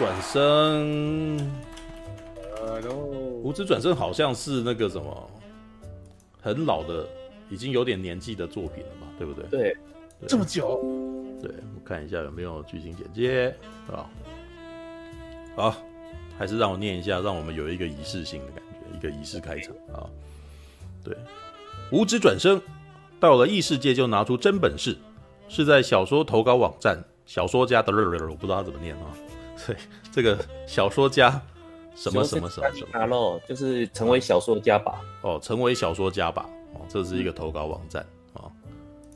转生，五指转生好像是那个什么很老的，已经有点年纪的作品了嘛，对不对？对，对这么久。对，我看一下有没有剧情简介啊。好，还是让我念一下，让我们有一个仪式性的感觉，一个仪式开场啊。对，无职转生到了异世界就拿出真本事，是在小说投稿网站小说家的，我不知道他怎么念啊。对，这个小说家什么什么什么什么，么，就是成为小说家吧。哦，成为小说家吧。哦，这是一个投稿网站啊，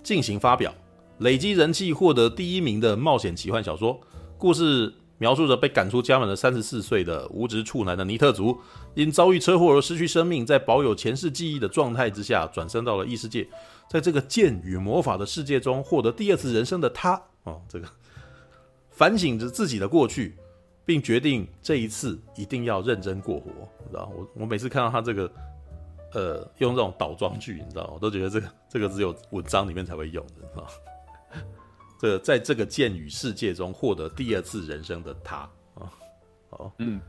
进行发表，累积人气，获得第一名的冒险奇幻小说故事。描述着被赶出家门的三十四岁的无职处男的尼特族，因遭遇车祸而失去生命，在保有前世记忆的状态之下，转生到了异世界，在这个剑与魔法的世界中获得第二次人生的他，哦，这个反省着自己的过去，并决定这一次一定要认真过活，你知道我我每次看到他这个，呃，用这种倒装句，你知道，我都觉得这个这个只有文章里面才会用的，你知道。这在这个剑与世界中获得第二次人生的他啊，好，嗯，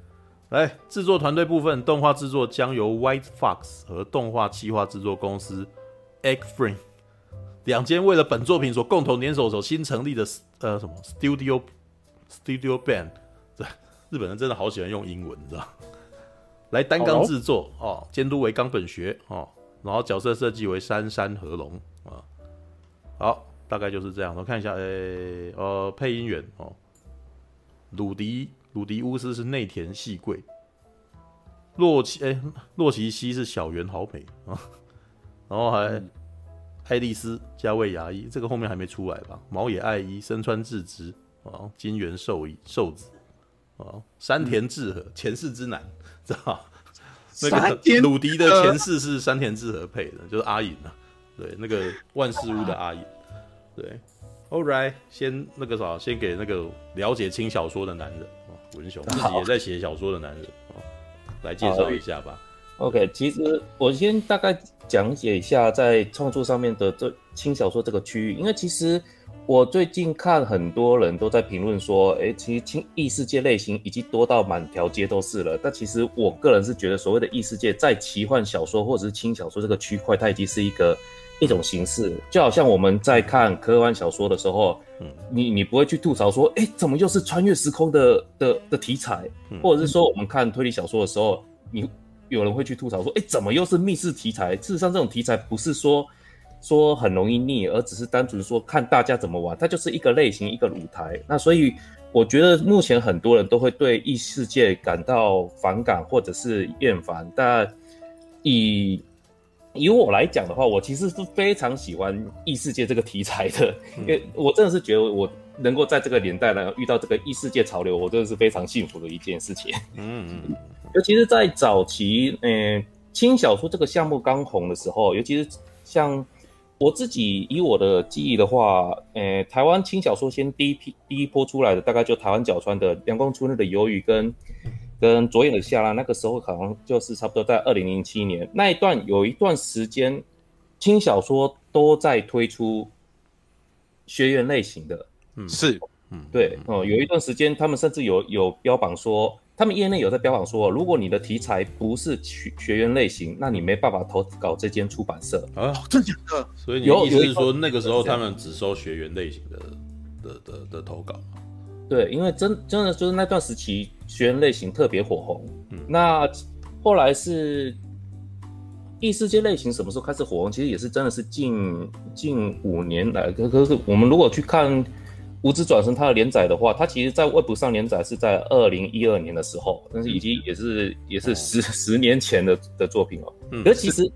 来制作团队部分，动画制作将由 White Fox 和动画企划制作公司 Egg Frame 两间为了本作品所共同联手所新成立的呃什么？Studio Studio Band，这日本人真的好喜欢用英文，你知道？来单纲制作哦，监督为冈本学哦，然后角色设计为杉山和龙啊，好。大概就是这样，我看一下，诶、欸，呃，配音员哦，鲁迪鲁迪乌斯是内田细贵，洛奇诶，洛奇西是小圆好美啊，然后还、嗯、爱丽丝加位牙医，这个后面还没出来吧？毛野爱一、身穿智之啊，金元寿寿子哦，山田智和、嗯、前世之男，知道 那个鲁迪的前世是山田智和配的，就是阿隐啊，对，那个万事屋的阿隐。对，All right，先那个啥，先给那个了解轻小说的男人啊，文雄自己也在写小说的男人啊，来介绍一下吧。OK，其实我先大概讲解一下在创作上面的这轻小说这个区域，因为其实我最近看很多人都在评论说，哎，其实轻异世界类型已经多到满条街都是了。但其实我个人是觉得，所谓的异世界在奇幻小说或者是轻小说这个区块，它已经是一个。一种形式，就好像我们在看科幻小说的时候，嗯，你你不会去吐槽说，哎，怎么又是穿越时空的的的题材，或者是说我们看推理小说的时候，你有人会去吐槽说，哎，怎么又是密室题材？事实上，这种题材不是说说很容易腻，而只是单纯说看大家怎么玩，它就是一个类型，一个舞台。那所以我觉得目前很多人都会对异世界感到反感或者是厌烦，但以以我来讲的话，我其实是非常喜欢异世界这个题材的，因为我真的是觉得我能够在这个年代呢遇到这个异世界潮流，我真的是非常幸福的一件事情。嗯嗯，尤其是在早期，嗯、呃，轻小说这个项目刚红的时候，尤其是像我自己以我的记忆的话，呃，台湾轻小说先第一批第一波出来的，大概就台湾角川的《阳光春日的忧郁》跟。跟左眼的夏拉，那个时候好像就是差不多在二零零七年。那一段，有一段时间，轻小说都在推出学院类型的，嗯，是，嗯，对，哦、嗯，有一段时间他们甚至有有标榜说，他们业内有在标榜说，如果你的题材不是学学员类型，那你没办法投稿这间出版社啊，真的假的？所以你的意思是说，那个时候他们只收学员类型的的的的，投稿？对，因为真真的就是那段时期，学员类型特别火红。嗯，那后来是异世界类型什么时候开始火红？其实也是真的是近近五年来。可可是我们如果去看《无职转生》它的连载的话，它其实在 Web 上连载是在二零一二年的时候，但是已经也是、嗯、也是十十年前的的作品了。嗯，可是其实《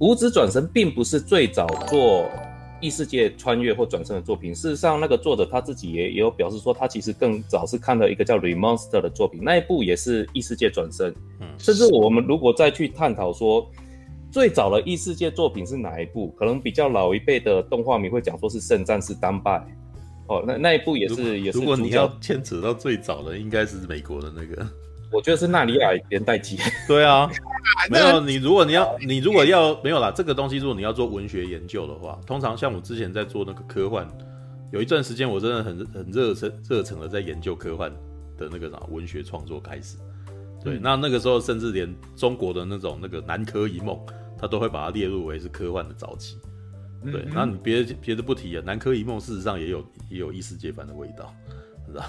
无职转生》并不是最早做。异世界穿越或转生的作品，事实上，那个作者他自己也也有表示说，他其实更早是看了一个叫《Remonster》的作品，那一部也是异世界转生。嗯，甚至我们如果再去探讨说，最早的异世界作品是哪一部，可能比较老一辈的动画迷会讲说是《圣战士丹拜》。哦，那那一部也是也是。如果你要牵扯到最早的，应该是美国的那个。我觉得是纳里亚连带机。对啊，没有你，如果你要你如果要没有啦，这个东西如果你要做文学研究的话，通常像我之前在做那个科幻，有一段时间我真的很很热忱热忱的在研究科幻的那个啥文学创作开始。对，那那个时候甚至连中国的那种那个南柯一梦，他都会把它列入为是科幻的早期。对，那你别别的不提啊，南柯一梦事实上也有也有异世界番的味道，知道？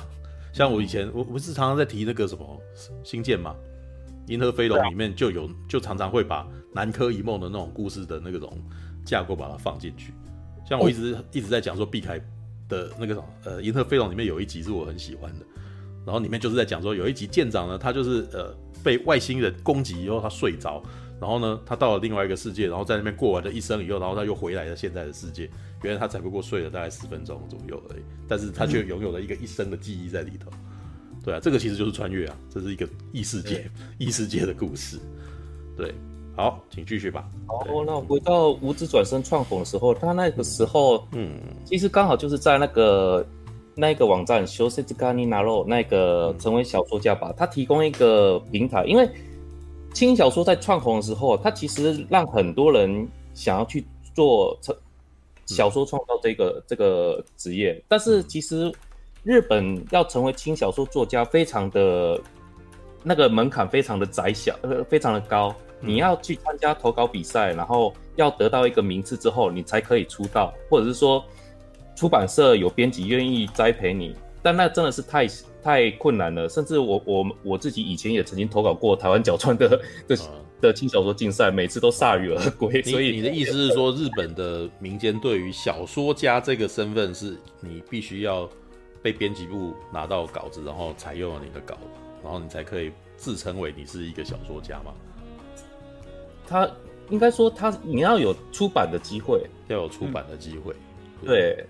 像我以前我不是常常在提那个什么星舰嘛，银河飞龙里面就有就常常会把南柯一梦的那种故事的那个种架构把它放进去。像我一直一直在讲说毕凯的那个什么呃银河飞龙里面有一集是我很喜欢的。然后里面就是在讲说，有一集舰长呢，他就是呃被外星人攻击以后，他睡着，然后呢，他到了另外一个世界，然后在那边过完了一生以后，然后他又回来了现在的世界。原来他才不过睡了大概十分钟左右而已，但是他却拥有了一个一生的记忆在里头。对啊，这个其实就是穿越啊，这是一个异世界、异世界的故事。对，好，请继续吧。好，那回到无职转身创红的时候，他那个时候，嗯，其实刚好就是在那个。那个网站修斯兹卡尼纳罗那个成为小说家吧，他提供一个平台，因为轻小说在创红的时候，它其实让很多人想要去做成小说创造这个、嗯、这个职业，但是其实日本要成为轻小说作家，非常的那个门槛非常的窄小，呃，非常的高，你要去参加投稿比赛，然后要得到一个名次之后，你才可以出道，或者是说。出版社有编辑愿意栽培你，但那真的是太太困难了。甚至我我我自己以前也曾经投稿过台湾角川的的的轻小说竞赛，每次都铩羽而归。所以你的意思是说，日本的民间对于小说家这个身份，是你必须要被编辑部拿到稿子，然后采用了你的稿，然后你才可以自称为你是一个小说家吗？他应该说他你要有出版的机会，要有出版的机会，嗯、对。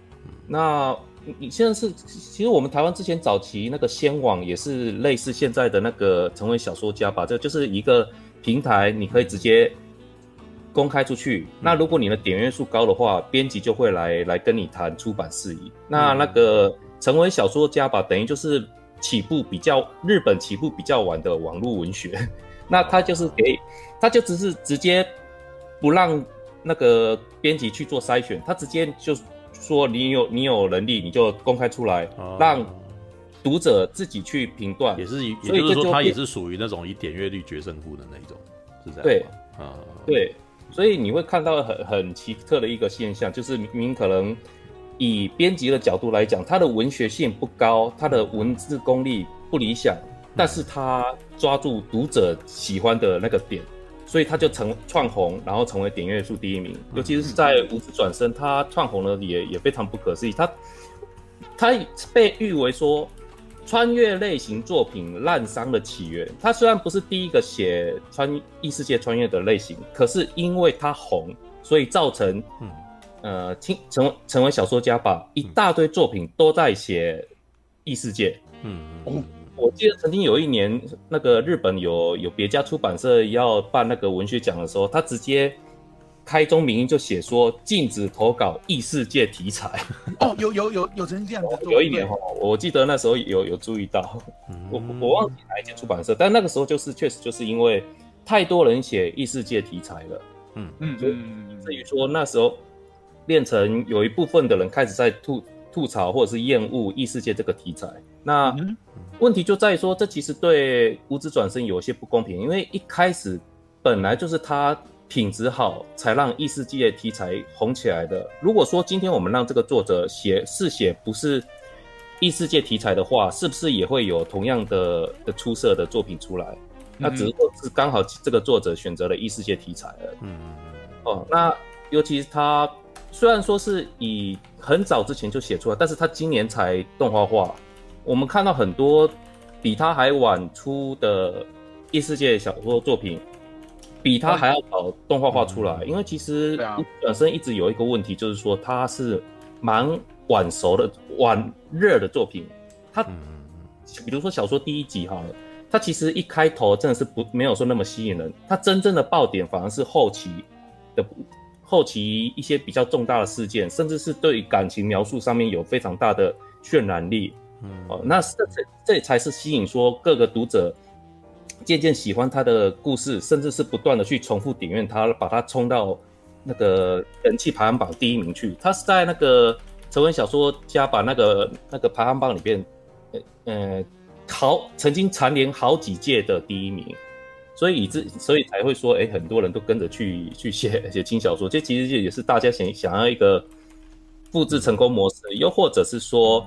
那你现在是，其实我们台湾之前早期那个仙网也是类似现在的那个成为小说家吧，这就是一个平台，你可以直接公开出去。那如果你的点阅数高的话，编辑就会来来跟你谈出版事宜。那那个成为小说家吧，等于就是起步比较日本起步比较晚的网络文学。那他就是给，他就只是直接不让那个编辑去做筛选，他直接就。说你有你有能力，你就公开出来，啊、让读者自己去评断。也是，也就是说，他也是属于那种以点阅率决胜负的那一种，是这样。对，啊，对，所以你会看到很很奇特的一个现象，就是明明可能以编辑的角度来讲，他的文学性不高，他的文字功力不理想，但是他抓住读者喜欢的那个点。所以他就成窜红，然后成为点阅数第一名。尤其是在无职转身，他窜红了也也非常不可思议。他他被誉为说穿越类型作品滥觴的起源。他虽然不是第一个写穿异世界穿越的类型，可是因为他红，所以造成呃，成成成为小说家吧，一大堆作品都在写异世界。嗯。嗯我记得曾经有一年，那个日本有有别家出版社要办那个文学奖的时候，他直接开宗明义就写说禁止投稿异世界题材。哦，有有有有成这样子。有一年哈，我记得那时候有有注意到，嗯、我我忘记哪一间出版社，但那个时候就是确实就是因为太多人写异世界题材了，嗯。嗯，所以至于说那时候变成有一部分的人开始在吐吐槽或者是厌恶异世界这个题材，那。嗯问题就在于说，这其实对无职转生有些不公平，因为一开始本来就是他品质好，才让异世界题材红起来的。如果说今天我们让这个作者写是写不是异世界题材的话，是不是也会有同样的的出色的作品出来？那只不过是刚好这个作者选择了异世界题材而已。哦，那尤其是他虽然说是以很早之前就写出来，但是他今年才动画化。我们看到很多比他还晚出的异世界小说作品，比他还要早动画化出来。嗯、因为其实本身一直有一个问题，就是说他是蛮晚熟的、晚热的作品。他，比如说小说第一集好了，它其实一开头真的是不没有说那么吸引人。他真正的爆点反而是后期的后期一些比较重大的事件，甚至是对感情描述上面有非常大的渲染力。嗯，哦，那这这这才是吸引说各个读者渐渐喜欢他的故事，甚至是不断的去重复点阅他，把他冲到那个人气排行榜第一名去。他是在那个成文小说家把那个那个排行榜里边，呃，好曾经蝉联好几届的第一名，所以以致所以才会说，哎，很多人都跟着去去写 写轻小说，这其实也是大家想想要一个复制成功模式，又或者是说。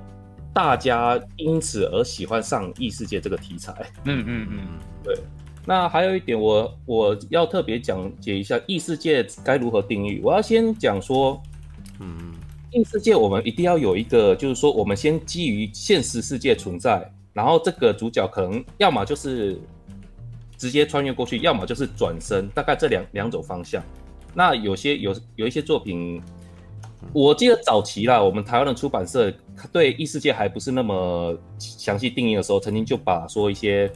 大家因此而喜欢上异世界这个题材。嗯嗯嗯，对。那还有一点我，我我要特别讲解一下异世界该如何定义。我要先讲说，嗯，异世界我们一定要有一个，就是说我们先基于现实世界存在，然后这个主角可能要么就是直接穿越过去，要么就是转身，大概这两两种方向。那有些有有一些作品。我记得早期啦，我们台湾的出版社对异世界还不是那么详细定义的时候，曾经就把说一些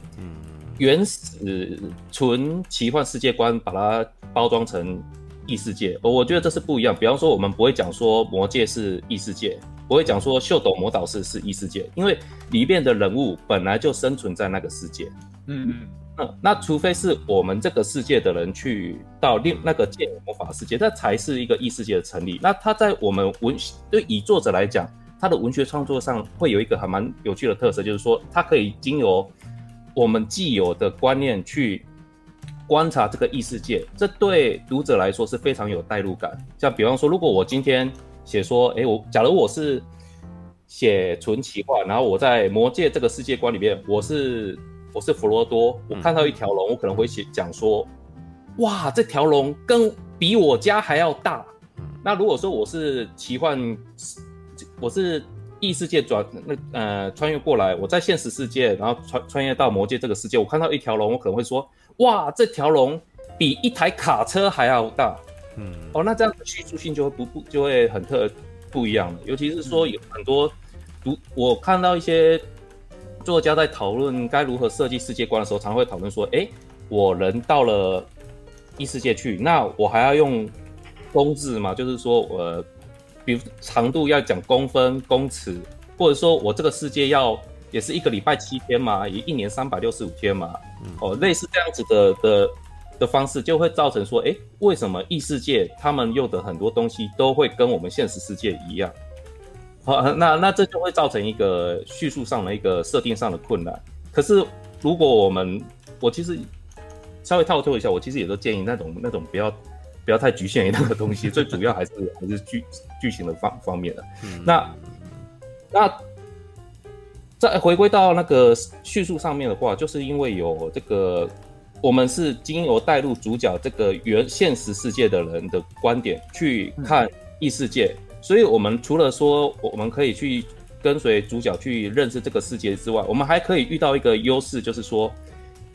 原始纯奇幻世界观，把它包装成异世界。我觉得这是不一样。比方说，我们不会讲说魔界是异世界，不会讲说秀斗魔导士是异世界，因为里面的人物本来就生存在那个世界。嗯嗯。那除非是我们这个世界的人去到另那个界魔法世界，那才是一个异世界的成立。那他在我们文对以作者来讲，他的文学创作上会有一个还蛮有趣的特色，就是说他可以经由我们既有的观念去观察这个异世界，这对读者来说是非常有代入感。像比方说，如果我今天写说，哎，我假如我是写纯奇幻，然后我在魔界这个世界观里面，我是。我是佛罗多，我看到一条龙，我可能会写讲说，哇，这条龙跟比我家还要大。那如果说我是奇幻，我是异世界转那呃穿越过来，我在现实世界，然后穿穿越到魔界这个世界，我看到一条龙，我可能会说，哇，这条龙比一台卡车还要大。嗯，哦，那这样叙述性就会不不就会很特不一样了，尤其是说有很多读我看到一些。作家在讨论该如何设计世界观的时候，常会讨论说：“哎，我人到了异世界去，那我还要用公制嘛？就是说，呃，比如长度要讲公分、公尺，或者说我这个世界要也是一个礼拜七天嘛，也一年三百六十五天嘛，哦，类似这样子的的的方式，就会造成说：哎，为什么异世界他们用的很多东西都会跟我们现实世界一样？”好，那那这就会造成一个叙述上的一个设定上的困难。可是，如果我们我其实稍微套退一下，我其实也都建议那种那种不要不要太局限于那个东西，最主要还是还是剧剧情的方方面的。嗯、那那再回归到那个叙述上面的话，就是因为有这个我们是经由带入主角这个原现实世界的人的观点去看异世界。嗯所以，我们除了说我们可以去跟随主角去认识这个世界之外，我们还可以遇到一个优势，就是说，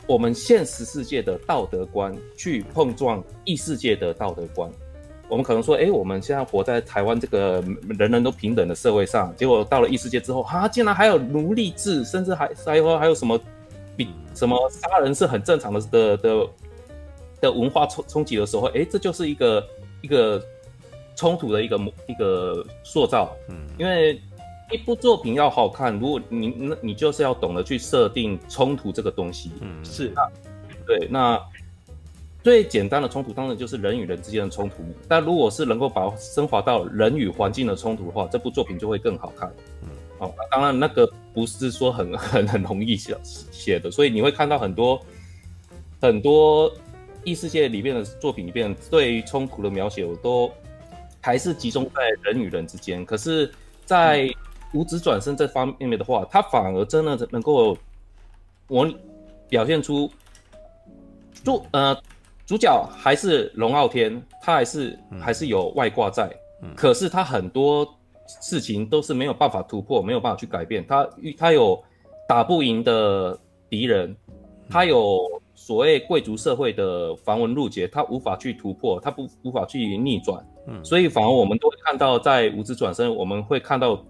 我们现实世界的道德观去碰撞异世界的道德观。我们可能说，哎，我们现在活在台湾这个人人都平等的社会上，结果到了异世界之后，哈、啊，竟然还有奴隶制，甚至还还有还有什么比什么杀人是很正常的的的的文化冲冲击的时候，哎，这就是一个一个。冲突的一个一个塑造，嗯，因为一部作品要好看，如果你那你就是要懂得去设定冲突这个东西，嗯，是。啊，对，那最简单的冲突当然就是人与人之间的冲突，但如果是能够把升华到人与环境的冲突的话，这部作品就会更好看，嗯，哦，当然那个不是说很很 很容易写写的，所以你会看到很多很多异世界里面的作品里面对于冲突的描写，我都。还是集中在人与人之间，可是，在五指转身这方面的话，他反而真的能够我表现出主呃主角还是龙傲天，他还是还是有外挂在，可是他很多事情都是没有办法突破，没有办法去改变。他他有打不赢的敌人，他有所谓贵族社会的繁文缛节，他无法去突破，他不无法去逆转。嗯，所以反而我们都会看到，在无职转身，我们会看到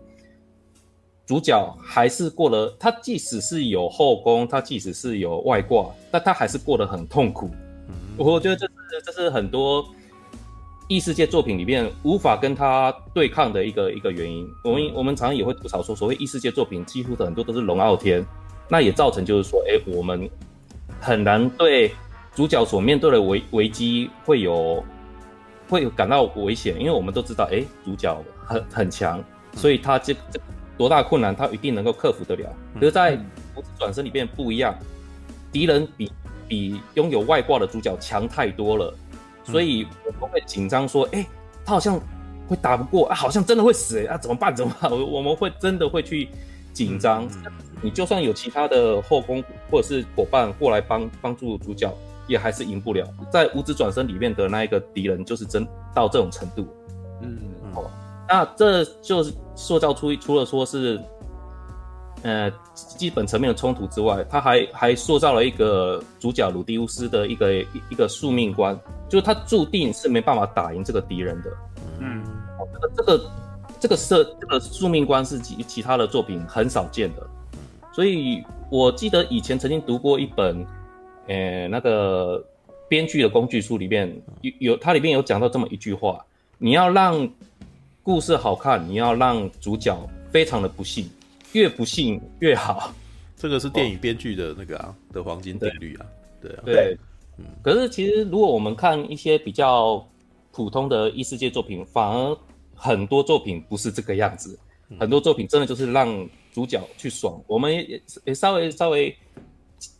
主角还是过了，他即使是有后宫，他即使是有外挂，但他还是过得很痛苦。嗯，我觉得这是这是很多异世界作品里面无法跟他对抗的一个一个原因。我们我们常常也会吐槽说，所谓异世界作品几乎的很多都是龙傲天，那也造成就是说，哎，我们很难对主角所面对的危危机会有。会感到危险，因为我们都知道，哎，主角很很强，所以他这这多大困难，他一定能够克服得了。可是，在无职转身里面不一样，敌人比比拥有外挂的主角强太多了，所以我们会紧张说，哎、欸，他好像会打不过啊，好像真的会死哎，啊，怎么办？怎么办？我们会真的会去紧张。你就算有其他的后宫或者是伙伴过来帮帮助主角，也还是赢不了。在五指转身里面的那一个敌人，就是真到这种程度。嗯，好吧，那这就是塑造出除了说是。呃，基本层面的冲突之外，他还还塑造了一个主角鲁迪乌斯的一个一一个宿命观，就是他注定是没办法打赢这个敌人的。嗯，这个这个这个设这个宿命观是其其他的作品很少见的，所以我记得以前曾经读过一本，呃，那个编剧的工具书里面有有它里面有讲到这么一句话：你要让故事好看，你要让主角非常的不幸。越不幸越好，这个是电影编剧的那个啊、哦、的黄金定律啊，对啊，对，嗯。可是其实如果我们看一些比较普通的异世界作品，反而很多作品不是这个样子，嗯、很多作品真的就是让主角去爽。我们也也稍微稍微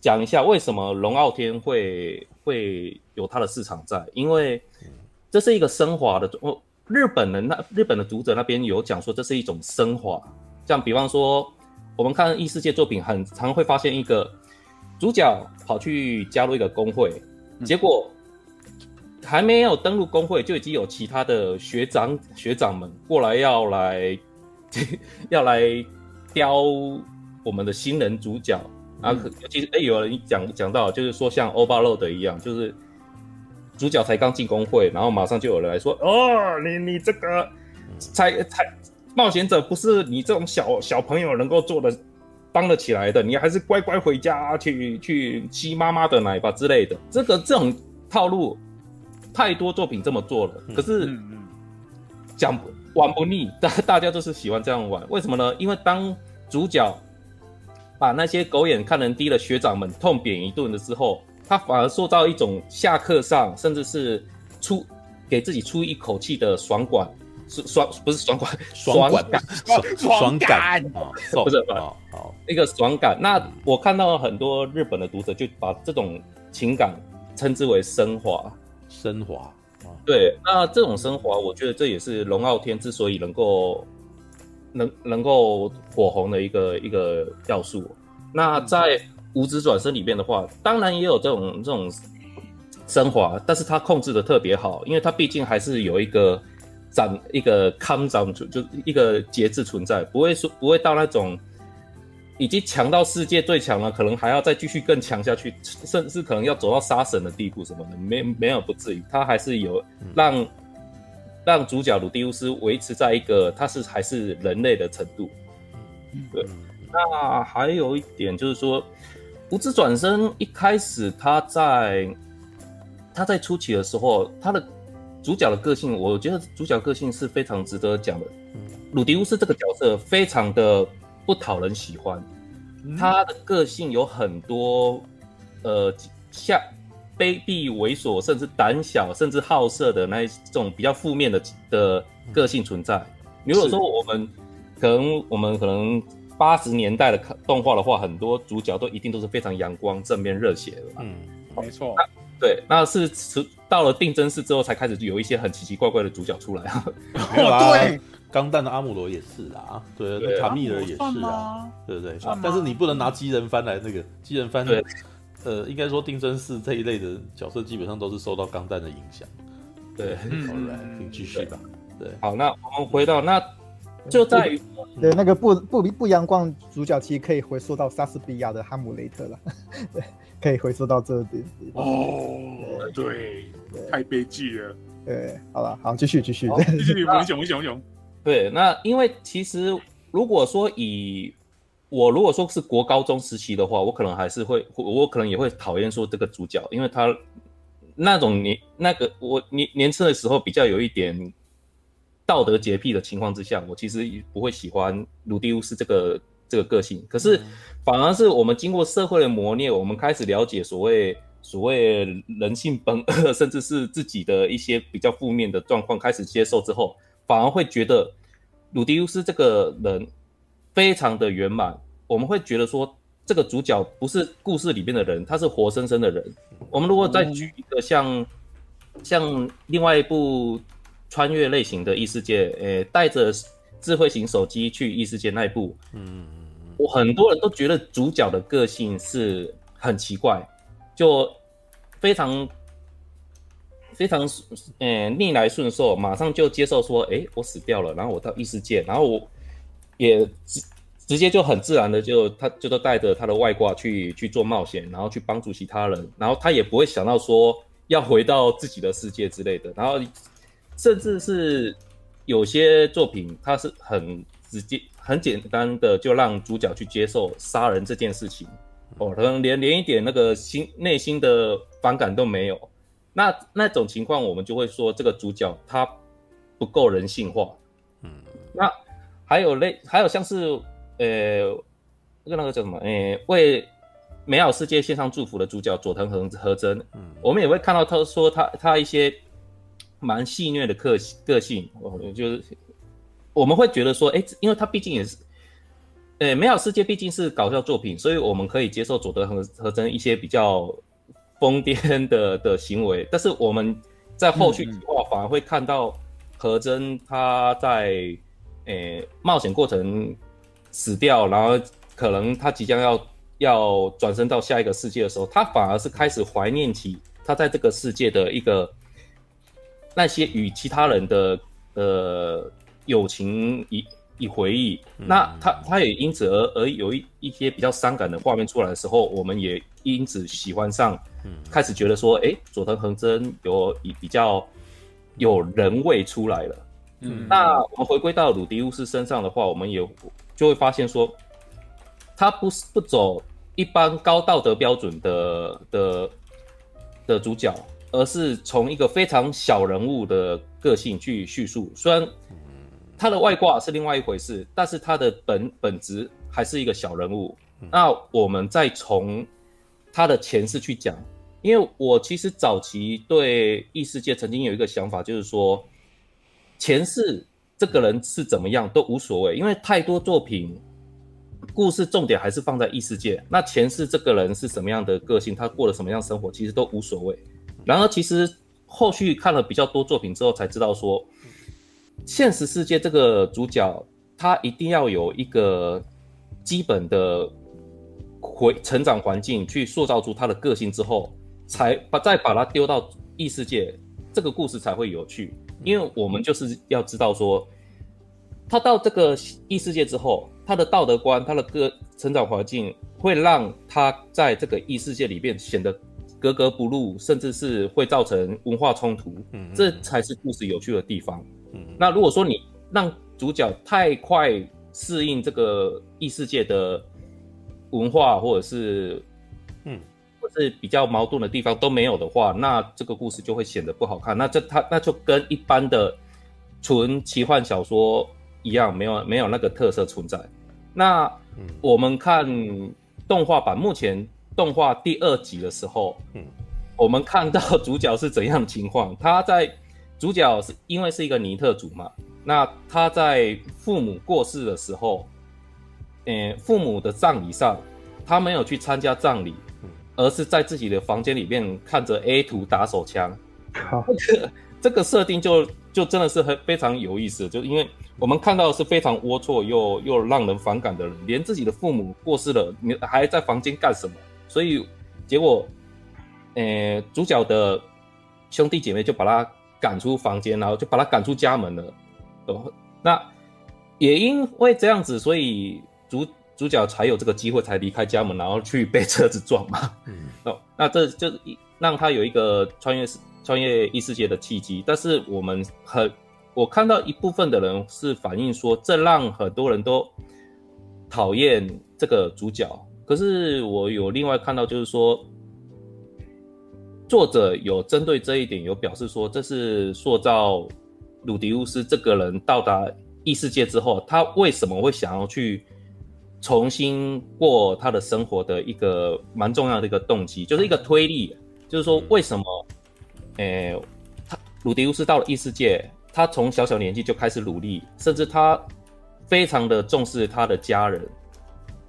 讲一下为什么龙傲天会会有它的市场在，因为这是一个升华的。哦，日本人那日本的读者那边有讲说这是一种升华。像比方说，我们看异世界作品，很常会发现一个主角跑去加入一个工会，结果还没有登录工会，就已经有其他的学长学长们过来要来 要来刁我们的新人主角啊。尤其是哎，有人讲讲到，就是说像 Overlord 一样，就是主角才刚进工会，然后马上就有人来说：“哦，你你这个才才。”冒险者不是你这种小小朋友能够做的，当得起来的，你还是乖乖回家去去吸妈妈的奶吧之类的。这个这种套路，太多作品这么做了。可是讲玩不腻，大大家都是喜欢这样玩。为什么呢？因为当主角把那些狗眼看人低的学长们痛扁一顿的时候，他反而受到一种下课上，甚至是出给自己出一口气的爽感。爽不是爽感，爽感，爽感，不是好，一个爽感。那我看到很多日本的读者就把这种情感称之为升华，升华。对，那这种升华，我觉得这也是龙傲天之所以能够能能够火红的一个一个要素。那在无职转身里面的话，当然也有这种这种升华，但是它控制的特别好，因为它毕竟还是有一个。长一个康长就就一个节制存在，不会说不会到那种已经强到世界最强了，可能还要再继续更强下去，甚至可能要走到杀神的地步什么的，没没有不至于，他还是有让、嗯、让主角鲁迪乌斯维持在一个他是还是人类的程度。对，嗯、那还有一点就是说，无知转身一开始他在他在初期的时候，他的。主角的个性，我觉得主角个性是非常值得讲的。鲁迪乌斯这个角色非常的不讨人喜欢，他的个性有很多，呃，像卑鄙、猥琐，甚至胆小，甚至好色的那一种比较负面的的个性存在。如果说我们可能我们可能八十年代的动画的话，很多主角都一定都是非常阳光、正面、热血的。嗯，没错。对，那是到了定真寺之后，才开始有一些很奇奇怪怪的主角出来啊。哦，对，钢弹的阿姆罗也是啊，对，对卡密尔也是啊，对不对？但是你不能拿机人番来那个机人番，呃，应该说定真寺这一类的角色基本上都是受到钢弹的影响。对，好来，请继续吧。对，好，那我们回到那，就在于对那个不不不阳光主角，其实可以回溯到莎士比亚的哈姆雷特了。对。可以回溯到这点哦，对，太悲剧了。对，好了，好，继续，继续，继续，文雄，文雄，文雄。对，那因为其实如果说以我如果说是国高中时期的话，我可能还是会，我可能也会讨厌说这个主角，因为他那种年那个我年年轻的时候比较有一点道德洁癖的情况之下，我其实不会喜欢鲁迪乌斯这个。这个个性，可是反而是我们经过社会的磨练，我们开始了解所谓所谓人性本恶，甚至是自己的一些比较负面的状况，开始接受之后，反而会觉得鲁迪乌斯这个人非常的圆满。我们会觉得说，这个主角不是故事里面的人，他是活生生的人。我们如果再举一个像、嗯、像另外一部穿越类型的异世界，诶，带着智慧型手机去异世界那一部，嗯，我很多人都觉得主角的个性是很奇怪，就非常。非常，呃，逆来顺受，马上就接受说，哎、欸，我死掉了，然后我到异世界，然后我也直直接就很自然的就他就都带着他的外挂去去做冒险，然后去帮助其他人，然后他也不会想到说要回到自己的世界之类的，然后甚至是有些作品，他是很直接、很简单的就让主角去接受杀人这件事情，哦，可能连连一点那个心内心的反感都没有。那那种情况，我们就会说这个主角他不够人性化。嗯，那还有类，还有像是呃，那个那个叫什么？呃，为美好世界献上祝福的主角佐藤和和真。嗯，我们也会看到他说他他一些蛮戏谑的个性个性，哦，就是我们会觉得说，哎，因为他毕竟也是，呃，美好世界毕竟是搞笑作品，所以我们可以接受佐藤和和真一些比较。疯癫的 的行为，但是我们在后续的话反而会看到和真他在诶、欸、冒险过程死掉，然后可能他即将要要转身到下一个世界的时候，他反而是开始怀念起他在这个世界的一个那些与其他人的呃友情一一回忆。那他他也因此而而有一一些比较伤感的画面出来的时候，我们也因此喜欢上。开始觉得说，哎，佐藤恒真有比比较有人味出来了。嗯，那我们回归到鲁迪乌斯身上的话，我们也就会发现说，他不是不走一般高道德标准的的的主角，而是从一个非常小人物的个性去叙述。虽然他的外挂是另外一回事，但是他的本本质还是一个小人物。那我们再从他的前世去讲。因为我其实早期对异世界曾经有一个想法，就是说前世这个人是怎么样都无所谓，因为太多作品故事重点还是放在异世界。那前世这个人是什么样的个性，他过了什么样生活，其实都无所谓。然而，其实后续看了比较多作品之后，才知道说现实世界这个主角他一定要有一个基本的回成长环境去塑造出他的个性之后。才把再把他丢到异世界，这个故事才会有趣。因为我们就是要知道说，他到这个异世界之后，他的道德观、他的个成长环境，会让他在这个异世界里面显得格格不入，甚至是会造成文化冲突。嗯，这才是故事有趣的地方。嗯，那如果说你让主角太快适应这个异世界的文化，或者是嗯。是比较矛盾的地方都没有的话，那这个故事就会显得不好看。那这它那就跟一般的纯奇幻小说一样，没有没有那个特色存在。那我们看动画版，目前动画第二集的时候，嗯，我们看到 主角是怎样的情况？他在主角是因为是一个尼特族嘛，那他在父母过世的时候，呃，父母的葬礼上，他没有去参加葬礼。而是在自己的房间里面看着 A 图打手枪，好这个这个设定就就真的是很非常有意思，就因为我们看到的是非常龌龊又又让人反感的人，连自己的父母过世了，你还在房间干什么？所以结果，呃，主角的兄弟姐妹就把他赶出房间，然后就把他赶出家门了。哦，那也因为这样子，所以主。主角才有这个机会才离开家门，然后去被车子撞嘛。嗯，哦，那这就让他有一个穿越穿越异世界的契机。但是我们很，我看到一部分的人是反映说，这让很多人都讨厌这个主角。可是我有另外看到，就是说作者有针对这一点有表示说，这是塑造鲁迪乌斯这个人到达异世界之后，他为什么会想要去。重新过他的生活的一个蛮重要的一个动机，就是一个推力，就是说为什么，诶、他鲁迪乌斯到了异世界，他从小小年纪就开始努力，甚至他非常的重视他的家人，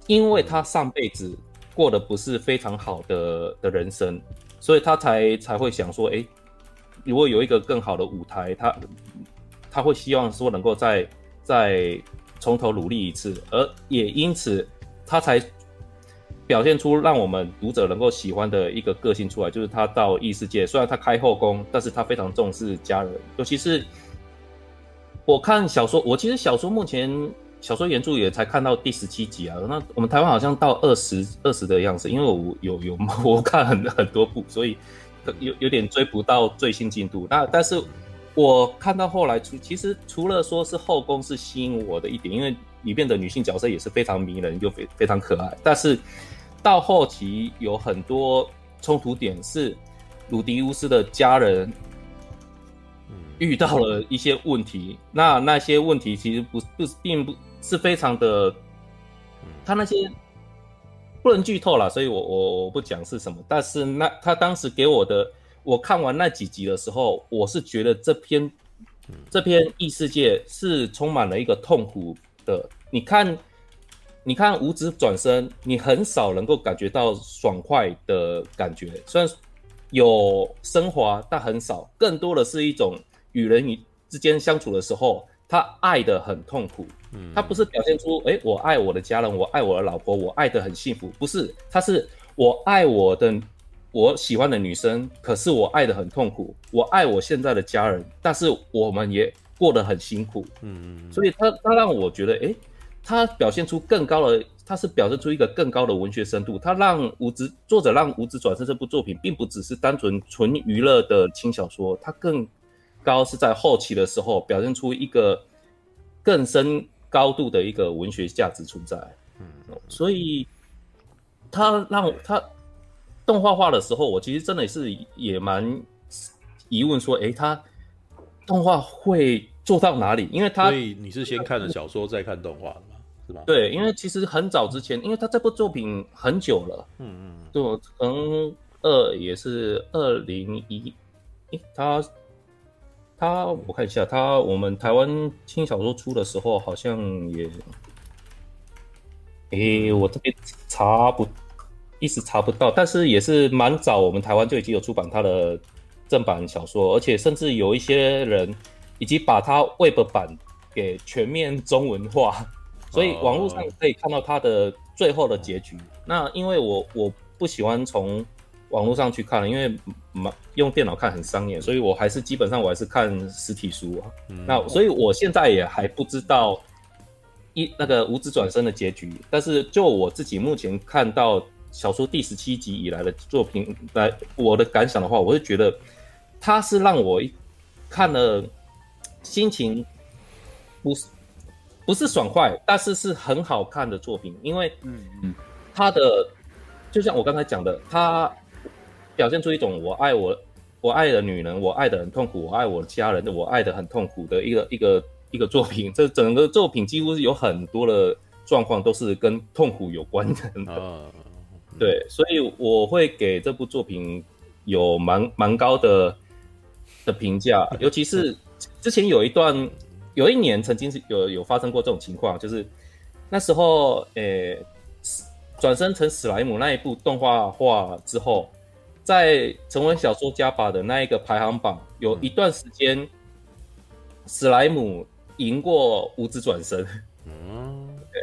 因为他上辈子过得不是非常好的的人生，所以他才才会想说，哎，如果有一个更好的舞台，他他会希望说能够在在从头努力一次，而也因此他才表现出让我们读者能够喜欢的一个个性出来，就是他到异世界，虽然他开后宫，但是他非常重视家人，尤其是我看小说，我其实小说目前。小说原著也才看到第十七集啊，那我们台湾好像到二十二十的样子，因为我有有我看很很多部，所以有有点追不到最新进度。那但是我看到后来，除其实除了说是后宫是吸引我的一点，因为里面的女性角色也是非常迷人又非非常可爱，但是到后期有很多冲突点是鲁迪乌斯的家人。遇到了一些问题，那那些问题其实不不并不是非常的，他那些不能剧透了，所以我我我不讲是什么。但是那他当时给我的，我看完那几集的时候，我是觉得这篇这篇异世界是充满了一个痛苦的。你看，你看五指转身，你很少能够感觉到爽快的感觉，虽然有升华，但很少，更多的是一种。与人与之间相处的时候，他爱的很痛苦。嗯，他不是表现出，诶，我爱我的家人，我爱我的老婆，我爱的很幸福。不是，他是我爱我的我喜欢的女生，可是我爱的很痛苦。我爱我现在的家人，但是我们也过得很辛苦。嗯嗯，所以他他让我觉得，诶，他表现出更高的，他是表现出一个更高的文学深度。他让无知作者让无知转身这部作品，并不只是单纯纯娱乐的轻小说，他更。高是在后期的时候表现出一个更深高度的一个文学价值存在，嗯，所以他让他动画化的时候，我其实真的是也蛮疑问说，诶，他动画会做到哪里？因为他，所以你是先看了小说再看动画？是吧？对，因为其实很早之前，因为他这部作品很久了，嗯嗯，就可能二也是二零一，诶，他。他我看一下，他我们台湾轻小说出的时候好像也，诶，我这边查不，一时查不到，但是也是蛮早，我们台湾就已经有出版他的正版小说，而且甚至有一些人已经把他 Web 版给全面中文化，所以网络上可以看到他的最后的结局。那因为我我不喜欢从。网络上去看，因为用电脑看很伤眼，所以我还是基本上我还是看实体书啊。嗯、那所以我现在也还不知道一那个无职转身的结局，但是就我自己目前看到小说第十七集以来的作品来我的感想的话，我是觉得它是让我看了心情不是不是爽快，但是是很好看的作品，因为嗯嗯，它的就像我刚才讲的，它。表现出一种我爱我我爱的女人，我爱的很痛苦，我爱我的家人，我爱的很痛苦的一个一个一个作品。这整个作品几乎是有很多的状况都是跟痛苦有关的。啊，对，所以我会给这部作品有蛮蛮高的的评价。尤其是之前有一段有一年曾经是有有发生过这种情况，就是那时候诶转身成史莱姆那一部动画化之后。在成为小说家吧的那一个排行榜，有一段时间，史莱姆赢过五指转身。嗯，对。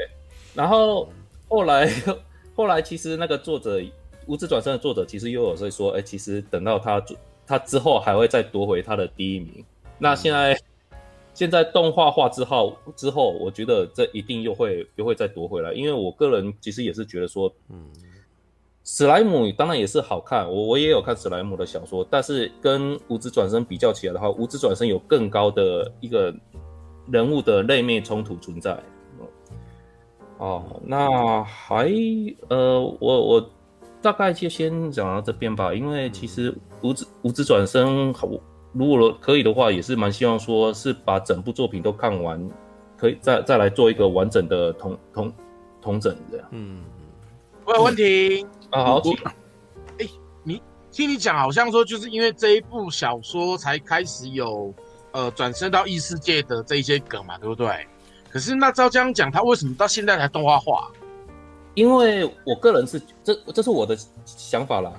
然后后来，后来其实那个作者无职转生的作者，其实又有在说，哎，其实等到他他之后还会再夺回他的第一名。那现在 现在动画化之后之后，我觉得这一定又会又会再夺回来，因为我个人其实也是觉得说，嗯。史莱姆当然也是好看，我我也有看史莱姆的小说，但是跟无职转生比较起来的话，无职转生有更高的一个人物的内面冲突存在。哦，那还呃，我我大概就先讲到这边吧，因为其实无职无职转生，如果可以的话，也是蛮希望说是把整部作品都看完，可以再再来做一个完整的同同同整这样。嗯，我有问题。啊，好，哎，你听你讲，好像说就是因为这一部小说才开始有呃转身到异世界的这一些梗嘛，对不对？可是那照这样讲，他为什么到现在才动画化？因为我个人是这这是我的想法啦，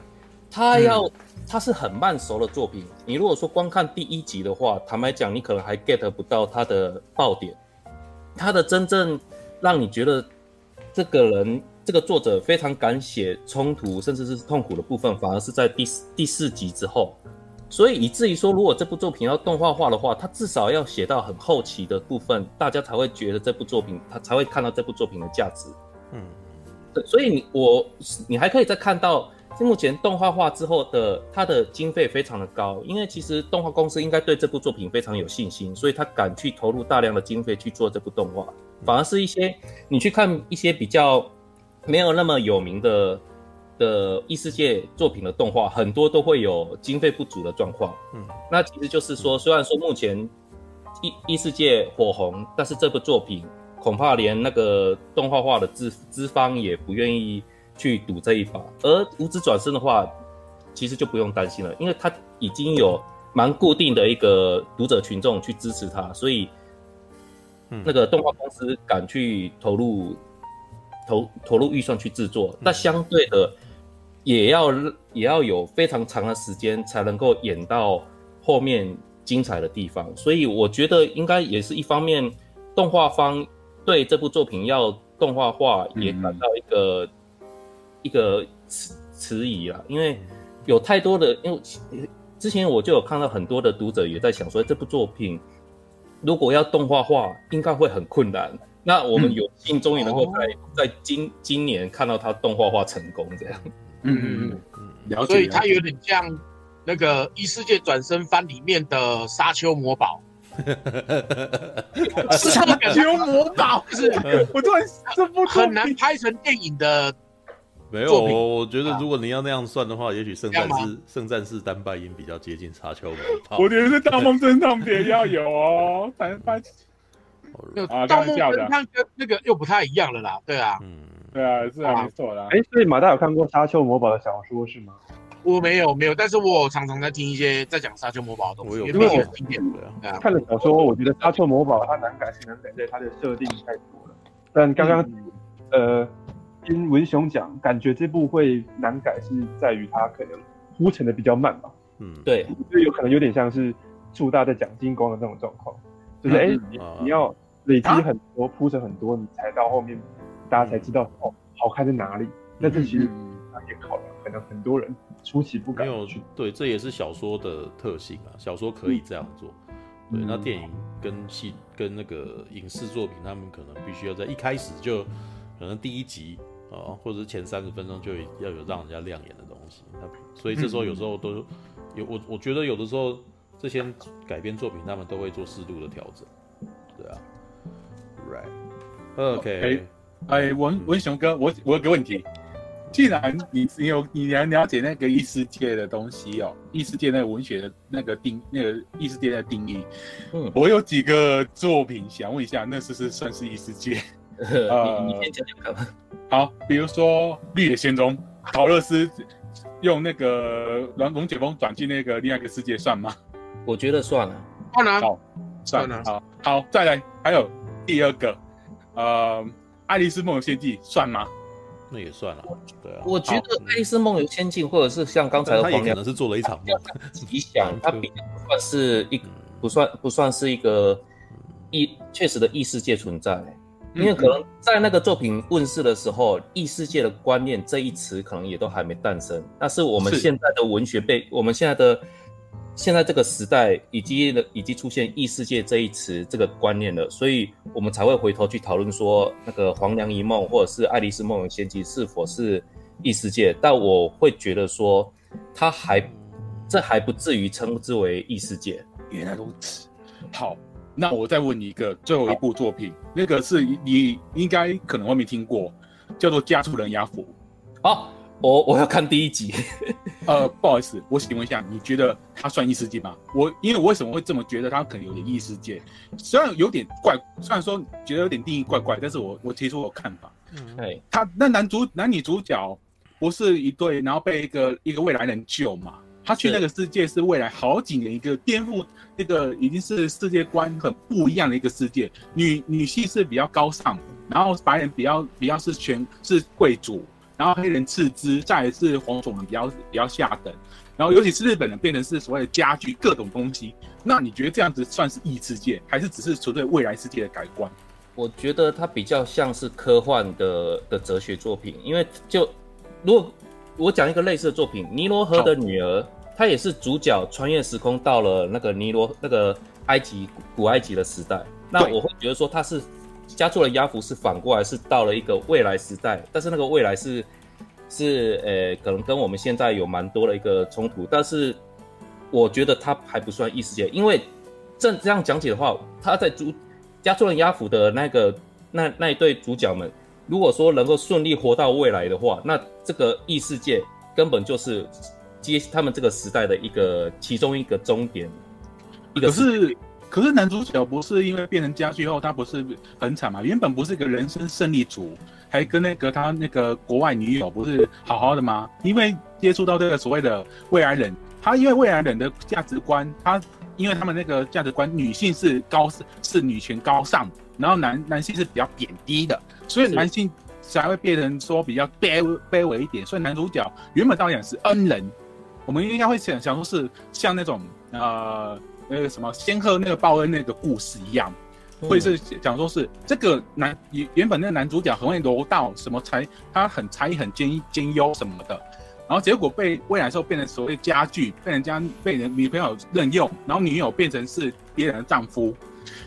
他要、嗯、他是很慢熟的作品。你如果说光看第一集的话，坦白讲，你可能还 get 不到他的爆点，他的真正让你觉得这个人这个作者非常敢写冲突甚至是痛苦的部分，反而是在第四第四集之后。所以以至于说，如果这部作品要动画化的话，他至少要写到很后期的部分，大家才会觉得这部作品，他才会看到这部作品的价值。嗯。所以你我你还可以再看到，目前动画化之后的它的经费非常的高，因为其实动画公司应该对这部作品非常有信心，所以他敢去投入大量的经费去做这部动画，反而是一些你去看一些比较没有那么有名的的异世界作品的动画，很多都会有经费不足的状况。嗯，那其实就是说，虽然说目前异异世界火红，但是这部作品。恐怕连那个动画化的资资方也不愿意去赌这一把，而无职转生的话，其实就不用担心了，因为他已经有蛮固定的一个读者群众去支持他，所以那个动画公司敢去投入投投入预算去制作，那相对的也要也要有非常长的时间才能够演到后面精彩的地方，所以我觉得应该也是一方面动画方。对这部作品要动画化也感到一个、一个迟迟疑啊，因为有太多的，因为之前我就有看到很多的读者也在想说，这部作品如果要动画化，应该会很困难。那我们有幸终于能够在、在今今年看到它动画化成功，这样。嗯嗯嗯，了解。所以它有点像那个异世界转身番里面的沙丘魔堡。沙丘魔堡 是，我突然这部很难拍成电影的。没有，我觉得如果你要那样算的话，也许圣战士圣战士单败音比较接近沙丘魔堡。我觉得是盗梦侦探也要有哦，单拜。盗梦侦探跟那个又不太一样了啦，对啊，嗯，对啊，是啊，没错啦。哎，所以马大有看过沙丘魔堡的小说是吗？我没有没有，但是我常常在听一些在讲沙丘魔堡的东西，因为我经典的看了小说，我觉得沙丘魔堡它难改是难改在它的设定太多了。但刚刚、嗯、呃听文雄讲，感觉这部会难改是在于它可能铺陈的比较慢吧。嗯，对，就有可能有点像是树大在讲金光的那种状况，就是哎、嗯欸、你你要累积很多铺陈、啊、很多，你才到后面大家才知道、嗯、哦好看在哪里。那这其实他也考量可能很多人。出其不意，没有对，这也是小说的特性啊。小说可以这样做，嗯、对。那电影跟戏跟那个影视作品，他们可能必须要在一开始就，可能第一集啊，或者是前三十分钟就要有让人家亮眼的东西。那所以这时候有时候都有我，我觉得有的时候这些改编作品，他们都会做适度的调整。对啊，Right，OK，哎，文文雄哥，我我有个问题。既然你你有你了了解那个异世界的东西哦，异世界那个文学的那个定那个异世界的定义，嗯，我有几个作品想问一下，那是不是算是异世界？呃，你你先讲讲看吧。好，比如说《绿野仙踪》，桃乐丝用那个龙龙卷风转进那个另外一个世界算吗？我觉得算了，算了，好，算了，好，好，再来，还有第二个，呃，《爱丽丝梦游仙境》算吗？那也算了，对啊。我觉得《爱丽丝梦游仙境》或者是像刚才的黄粱，他也可能是做了一场梦。你想，它比不算是一，不算不算是一个异确实的异世界存在，因为可能在那个作品问世的时候，异世界的观念这一词可能也都还没诞生。但是我们现在的文学被我们现在的。现在这个时代已经了，已经出现异世界这一词这个观念了，所以我们才会回头去讨论说，那个《黄粱一梦》或者是《爱丽丝梦游仙境》是否是异世界？但我会觉得说，它还这还不至于称之为异世界。原来如此。好，那我再问你一个最后一部作品，那个是你应该可能会没听过，叫做《家畜人牙府》。好。我我要看第一集，呃，不好意思，我请问一下，你觉得它算异世界吗？我因为我为什么会这么觉得它可能有点异世界？虽然有点怪，虽然说觉得有点定义怪怪，但是我我提出我看法。嗯，对，他那男主男女主角不是一对，然后被一个一个未来人救嘛？他去那个世界是未来好几年一个颠覆，那个已经是世界观很不一样的一个世界。女女性是比较高尚。然后白人比较比较是权是贵族，然后黑人次之，再来是黄种人比较比较下等，然后尤其是日本人变成是所谓的家具各种东西。那你觉得这样子算是异世界，还是只是纯粹未来世界的改观？我觉得它比较像是科幻的的哲学作品，因为就如果我讲一个类似的作品，《尼罗河的女儿》，她也是主角穿越时空到了那个尼罗那个埃及古埃及的时代。那我会觉得说，它是加措伦亚夫是反过来是到了一个未来时代，但是那个未来是是呃，可能跟我们现在有蛮多的一个冲突。但是我觉得它还不算异世界，因为正这样讲起的话，他在主加措伦亚服的那个那那一对主角们，如果说能够顺利活到未来的话，那这个异世界根本就是接他们这个时代的一个其中一个终点。一个可是。可是男主角不是因为变成家具后，他不是很惨嘛？原本不是一个人生胜利组，还跟那个他那个国外女友不是好好的吗？因为接触到这个所谓的未来人，他因为未来人的价值观，他因为他们那个价值观，女性是高是是女权高尚，然后男男性是比较贬低的，所以男性才会变成说比较卑卑微一点。所以男主角原本导演是恩人，我们应该会想想说是像那种呃。那个什么仙鹤那个报恩那个故事一样，会是讲说是这个男原原本那个男主角很会柔道，什么才他很才艺很兼兼优什么的，然后结果被未来时候变成所谓家具，被人家被人女朋友任用，然后女友变成是别人的丈夫，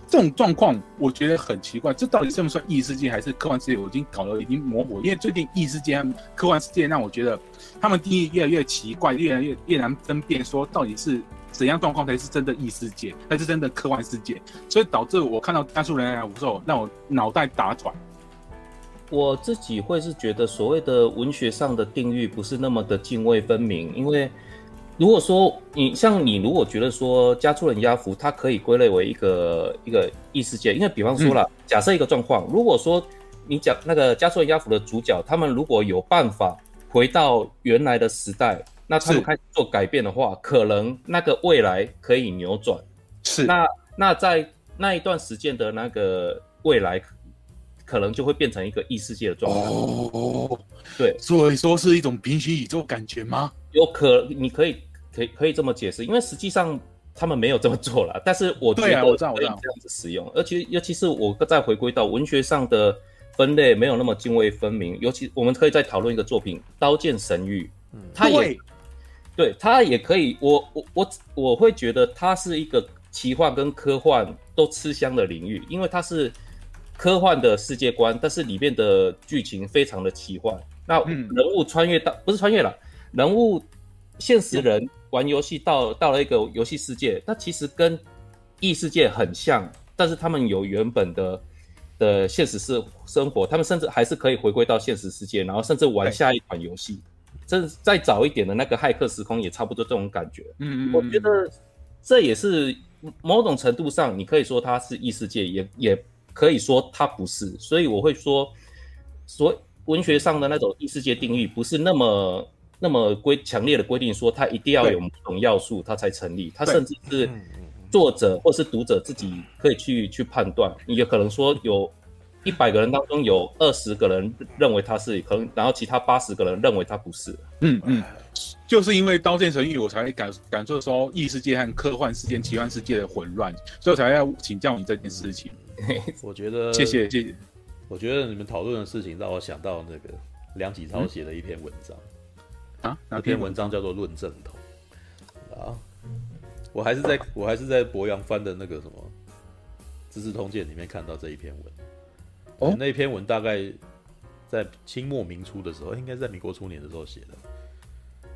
这种状况我觉得很奇怪，这到底算不算异世界还是科幻世界？我已经搞得已经模糊，因为最近异世界科幻世界让我觉得他们定义越来越奇怪，越来越越难分辨，说到底是。怎样状况才是真的异世界，才是真的科幻世界？所以导致我看到加速人来的时候，让我脑袋打转。我自己会是觉得，所谓的文学上的定义不是那么的泾渭分明。因为如果说你像你，如果觉得说加措人压服它可以归类为一个一个异世界，因为比方说了，嗯、假设一个状况，如果说你讲那个加措人压服的主角，他们如果有办法回到原来的时代。那他们开始做改变的话，可能那个未来可以扭转。是，那那在那一段时间的那个未来，可能就会变成一个异世界的状态。哦，对，所以说是一种平行宇宙感觉吗？有可，你可以可以可以这么解释，因为实际上他们没有这么做了。但是我觉得可以这样子使用，而且尤其是我再回归到文学上的分类，没有那么泾渭分明。尤其我们可以再讨论一个作品《刀剑神域》，嗯，它也。对，它也可以，我我我我会觉得它是一个奇幻跟科幻都吃香的领域，因为它是科幻的世界观，但是里面的剧情非常的奇幻。那人物穿越到、嗯、不是穿越了，人物现实人玩游戏到到了一个游戏世界，那其实跟异世界很像，但是他们有原本的的现实是生活，他们甚至还是可以回归到现实世界，然后甚至玩下一款游戏。这再早一点的那个骇客时空也差不多这种感觉。嗯嗯，我觉得这也是某种程度上，你可以说它是异世界，也也可以说它不是。所以我会说，所文学上的那种异世界定义不是那么那么规强烈的规定，说它一定要有某种要素它才成立。它甚至是作者或是读者自己可以去去判断。你也可能说有。一百个人当中有二十个人认为他是可能，然后其他八十个人认为他不是。嗯嗯，就是因为《刀剑神域》，我才感感受说异世界和科幻世界、奇幻世界的混乱，所以我才要请教你这件事情。我觉得，谢谢谢谢。我觉得你们讨论的事情让我想到那个梁启超写的一篇文章、嗯、啊，那篇文章叫做《论正统》啊。我还是在我还是在博洋翻的那个什么《资治通鉴》里面看到这一篇文。哦，那篇文大概在清末明初的时候，应该是在民国初年的时候写的。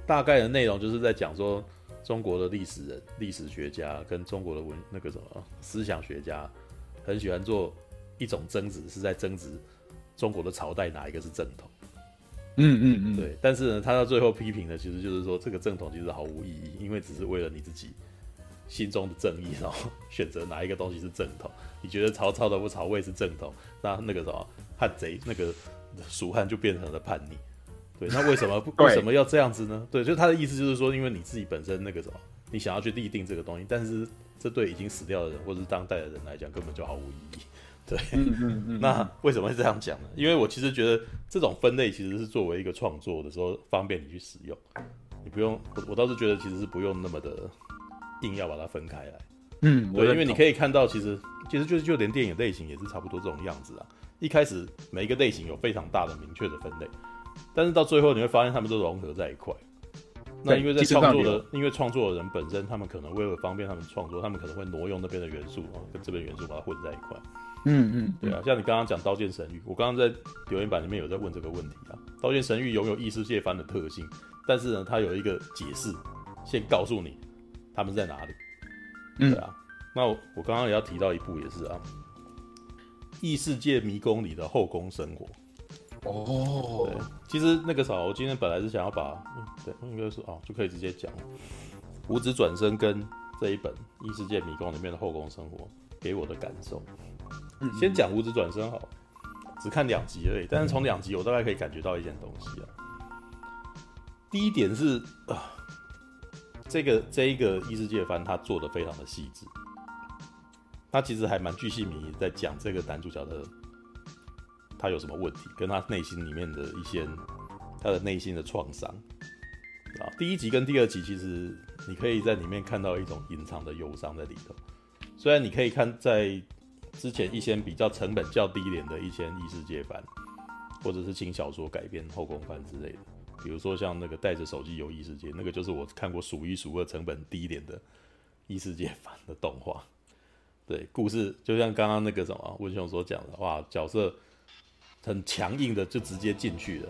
大概的内容就是在讲说，中国的历史人、历史学家跟中国的文那个什么思想学家，很喜欢做一种争执，是在争执中国的朝代哪一个是正统。嗯嗯嗯，对。但是呢，他到最后批评的其实就是说，这个正统其实毫无意义，因为只是为了你自己心中的正义，然后 选择哪一个东西是正统。你觉得曹操的不曹魏是正统，那那个什么汉贼那个蜀汉就变成了叛逆，对，那为什么不 为什么要这样子呢？对，就他的意思就是说，因为你自己本身那个什么，你想要去立定这个东西，但是这对已经死掉的人或者是当代的人来讲根本就毫无意义，对，嗯嗯嗯。那为什么会这样讲呢？因为我其实觉得这种分类其实是作为一个创作的时候方便你去使用，你不用我我倒是觉得其实是不用那么的硬要把它分开来。嗯，对，因为你可以看到其实其实就是就连电影类型也是差不多这种样子啊。一开始每一个类型有非常大的明确的分类，但是到最后你会发现他们都融合在一块。那因为在创作的，因为创作的人本身，他们可能为了方便他们创作，他们可能会挪用那边的元素啊，跟这边元素把它混在一块。嗯嗯，对啊，像你刚刚讲《刀剑神域》，我刚刚在留言板里面有在问这个问题啊，《刀剑神域》拥有异世界番的特性，但是呢，它有一个解释，先告诉你他们在哪里。对啊，那我我刚刚也要提到一部也是啊，《异世界迷宫里的后宫生活》。哦，对，其实那个啥，我今天本来是想要把，嗯、对，应该是哦，就可以直接讲，五指转身跟这一本《异世界迷宫》里面的后宫生活给我的感受。嗯，先讲五指转身好，只看两集而已，但是从两集我大概可以感觉到一件东西啊。第一点是啊，这个这一个异世界番他做的非常的细致，他其实还蛮巨细靡在讲这个男主角的。他有什么问题？跟他内心里面的一些他的内心的创伤啊，第一集跟第二集其实你可以在里面看到一种隐藏的忧伤在里头。虽然你可以看在之前一些比较成本较低廉的一些异世界番，或者是轻小说改编后宫番之类的，比如说像那个带着手机游异世界，那个就是我看过数一数二成本低廉的异世界版的动画。对，故事就像刚刚那个什么温雄所讲的，哇，角色。很强硬的就直接进去了，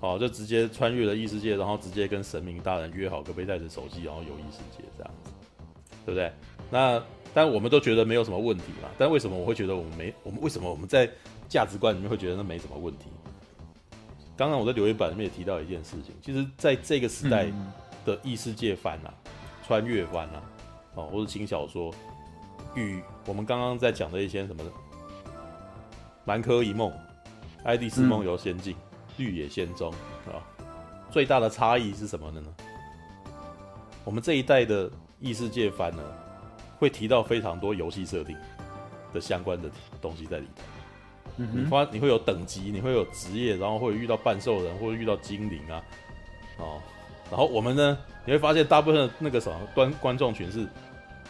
哦，就直接穿越了异世界，然后直接跟神明大人约好，可不可以带着手机，然后游异世界这样子，对不对？那但我们都觉得没有什么问题嘛。但为什么我会觉得我们没？我们为什么我们在价值观里面会觉得那没什么问题？刚刚我在留言板里面也提到一件事情，其实在这个时代的异世界番啊、穿越番啊，哦，或者轻小说，与我们刚刚在讲的一些什么《南柯一梦》。《爱丽丝梦游仙境》《绿野仙踪》啊，最大的差异是什么呢？我们这一代的异世界番呢，会提到非常多游戏设定的相关的东西在里头。嗯，你发你会有等级，你会有职业，然后会遇到半兽人，或者遇到精灵啊，哦，然后我们呢，你会发现大部分的那个什么观观众群是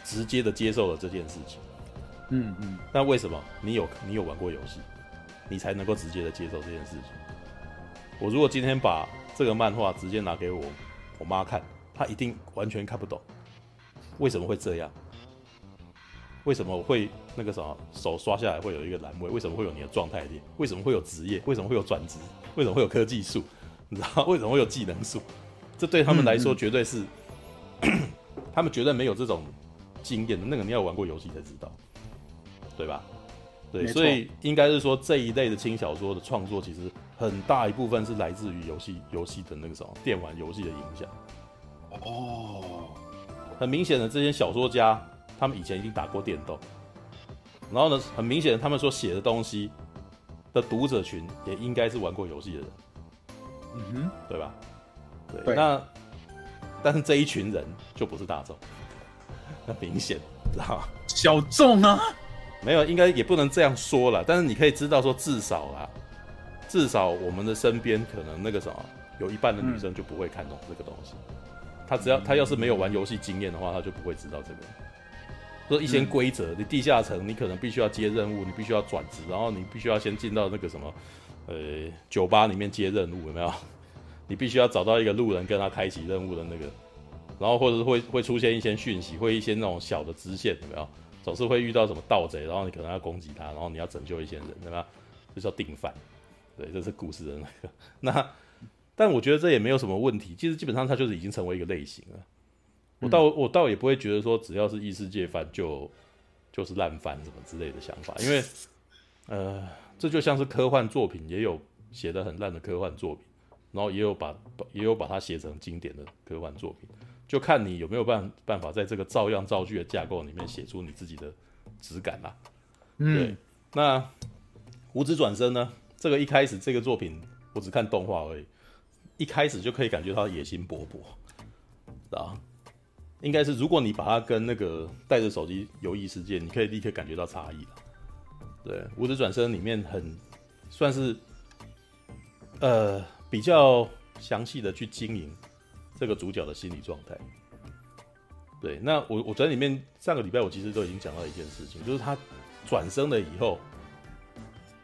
直接的接受了这件事情。嗯嗯，那为什么？你有你有玩过游戏？你才能够直接的接受这件事情。我如果今天把这个漫画直接拿给我我妈看，她一定完全看不懂。为什么会这样？为什么会那个什么手刷下来会有一个栏位？为什么会有你的状态点？为什么会有职业？为什么会有转职？为什么会有科技树？你知道为什么会有技能树？这对他们来说绝对是，他们绝对没有这种经验的。那个你要玩过游戏才知道，对吧？对，所以应该是说这一类的轻小说的创作，其实很大一部分是来自于游戏游戏的那个什么电玩游戏的影响。哦，很明显的，这些小说家他们以前已经打过电动，然后呢，很明显的，他们所写的东西的读者群也应该是玩过游戏的人。嗯哼，对吧？对，对，那但是这一群人就不是大众，那明显，知道吗？小众啊。没有，应该也不能这样说了。但是你可以知道说，至少啦，至少我们的身边可能那个什么，有一半的女生就不会看懂这个东西。她只要她要是没有玩游戏经验的话，她就不会知道这个。说一些规则，你地下城你可能必须要接任务，你必须要转职，然后你必须要先进到那个什么，呃，酒吧里面接任务，有没有？你必须要找到一个路人跟他开启任务的那个，然后或者是会会出现一些讯息，会一些那种小的支线，有没有？总是会遇到什么盗贼，然后你可能要攻击他，然后你要拯救一些人，对吧？这叫定犯，对，这是故事的那个。那，但我觉得这也没有什么问题。其实基本上它就是已经成为一个类型了。我倒我倒也不会觉得说只要是异世界番就就是烂番什么之类的想法，因为呃，这就像是科幻作品，也有写得很烂的科幻作品，然后也有把也有把它写成经典的科幻作品。就看你有没有办办法在这个照样造句的架构里面写出你自己的质感啦。嗯，对。那五指转身呢？这个一开始这个作品我只看动画而已，一开始就可以感觉到野心勃勃，啊，应该是如果你把它跟那个带着手机游异世界，你可以立刻感觉到差异了。对，《无职转身》里面很算是呃比较详细的去经营这个主角的心理状态。对，那我我在里面上个礼拜我其实都已经讲到一件事情，就是他转生了以后，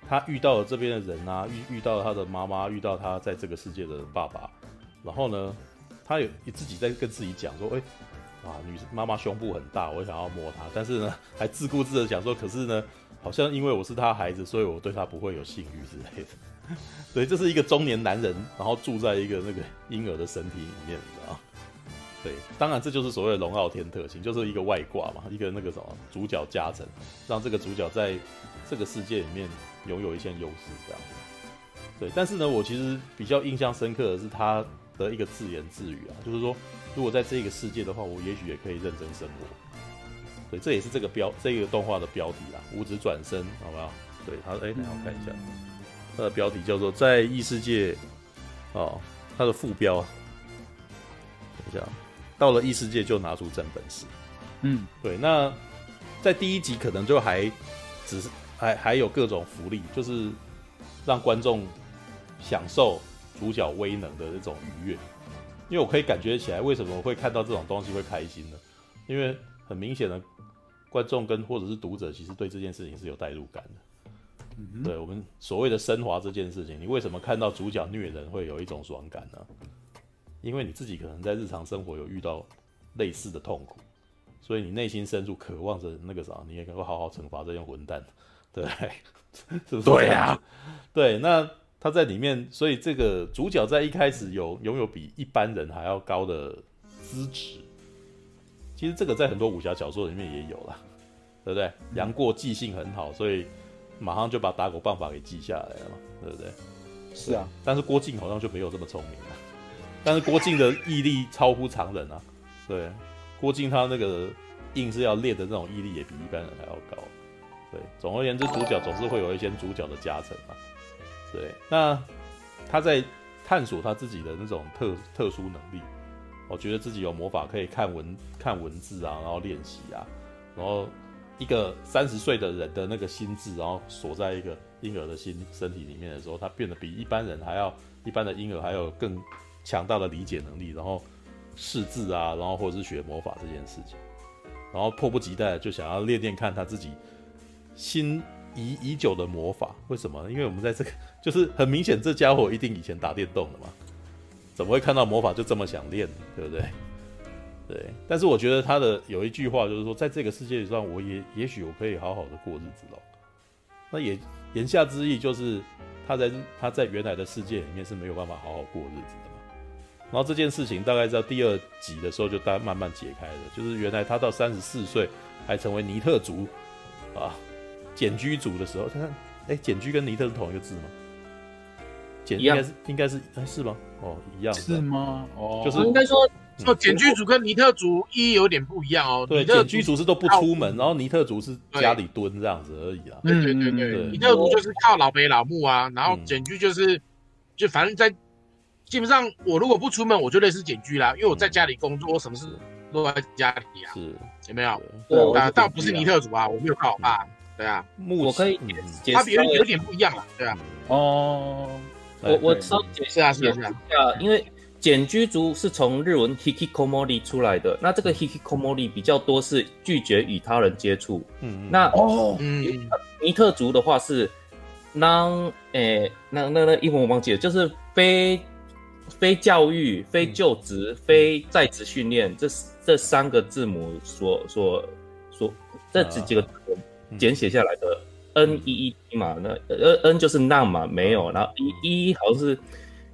他遇到了这边的人啊，遇遇到了他的妈妈，遇到他在这个世界的爸爸，然后呢，他有自己在跟自己讲说，哎、啊，女妈妈胸部很大，我想要摸她，但是呢，还自顾自的讲说，可是呢，好像因为我是她孩子，所以我对她不会有性欲之类的。对，这是一个中年男人，然后住在一个那个婴儿的身体里面，你知道？对，当然这就是所谓的龙傲天特性，就是一个外挂嘛，一个那个什么主角加成，让这个主角在这个世界里面拥有一些优势，这样子。对，但是呢，我其实比较印象深刻的是他的一个自言自语啊，就是说，如果在这个世界的话，我也许也可以认真生活。对，这也是这个标这个动画的标题啦，五指转身，好不好？对，他哎，等下我看一下，它的标题叫做在异世界，哦，它的副标，等一下。到了异世界就拿出真本事，嗯，对。那在第一集可能就还只是还还有各种福利，就是让观众享受主角威能的这种愉悦。因为我可以感觉起来，为什么我会看到这种东西会开心呢？因为很明显的，观众跟或者是读者其实对这件事情是有代入感的。嗯，对我们所谓的升华这件事情，你为什么看到主角虐人会有一种爽感呢？因为你自己可能在日常生活有遇到类似的痛苦，所以你内心深处渴望着那个啥，你也能够好好惩罚这些混蛋，对？是不是？对呀、啊，对。那他在里面，所以这个主角在一开始有拥有比一般人还要高的资质。其实这个在很多武侠小说里面也有了，对不对？杨过记性很好，所以马上就把打狗棒法给记下来了嘛，对不对？是啊。但是郭靖好像就没有这么聪明了。但是郭靖的毅力超乎常人啊！对，郭靖他那个硬是要练的那种毅力也比一般人还要高。对，总而言之，主角总是会有一些主角的加成嘛。对，那他在探索他自己的那种特特殊能力，我觉得自己有魔法可以看文看文字啊，然后练习啊，然后一个三十岁的人的那个心智，然后锁在一个婴儿的心身体里面的时候，他变得比一般人还要一般的婴儿还有更。强大的理解能力，然后识字啊，然后或者是学魔法这件事情，然后迫不及待就想要练练看他自己心已已久的魔法。为什么？因为我们在这个 就是很明显，这家伙一定以前打电动的嘛，怎么会看到魔法就这么想练？对不对？对。但是我觉得他的有一句话就是说，在这个世界上，我也也许我可以好好的过日子喽。那也言下之意就是他在他在原来的世界里面是没有办法好好过日子的。然后这件事情大概在第二集的时候就大慢慢解开了，就是原来他到三十四岁还成为尼特族啊茧居族的时候，他看，哎，简居跟尼特是同一个字吗？简应该是应该是哎是吗？哦，一样是吗？哦，就是应该说哦，简居族跟尼特族一有点不一样哦。对，简居族是都不出门，然后尼特族是家里蹲这样子而已啊。对对对对，尼特族就是靠老北老木啊，然后简居就是就反正在。基本上，我如果不出门，我就类似简居啦，因为我在家里工作，我什么事都在家里啊。是，有没有？对啊，倒不是尼特族啊，我没有靠我爸。对啊，我可以解释，他别人有点不一样啊。对啊。哦，我我稍解释啊，解释下，因为简居族是从日文 hikikomori 出来的，那这个 hikikomori 比较多是拒绝与他人接触。嗯，那哦，嗯尼特族的话是 non，诶，那那那英文我忘记了，就是非。非教育、非就职、嗯、非在职训练，这这三个字母所所所这几几个字简写下来的 N E E T 嘛，那 N N 就是 none 嘛，没有，然后 E E 好像是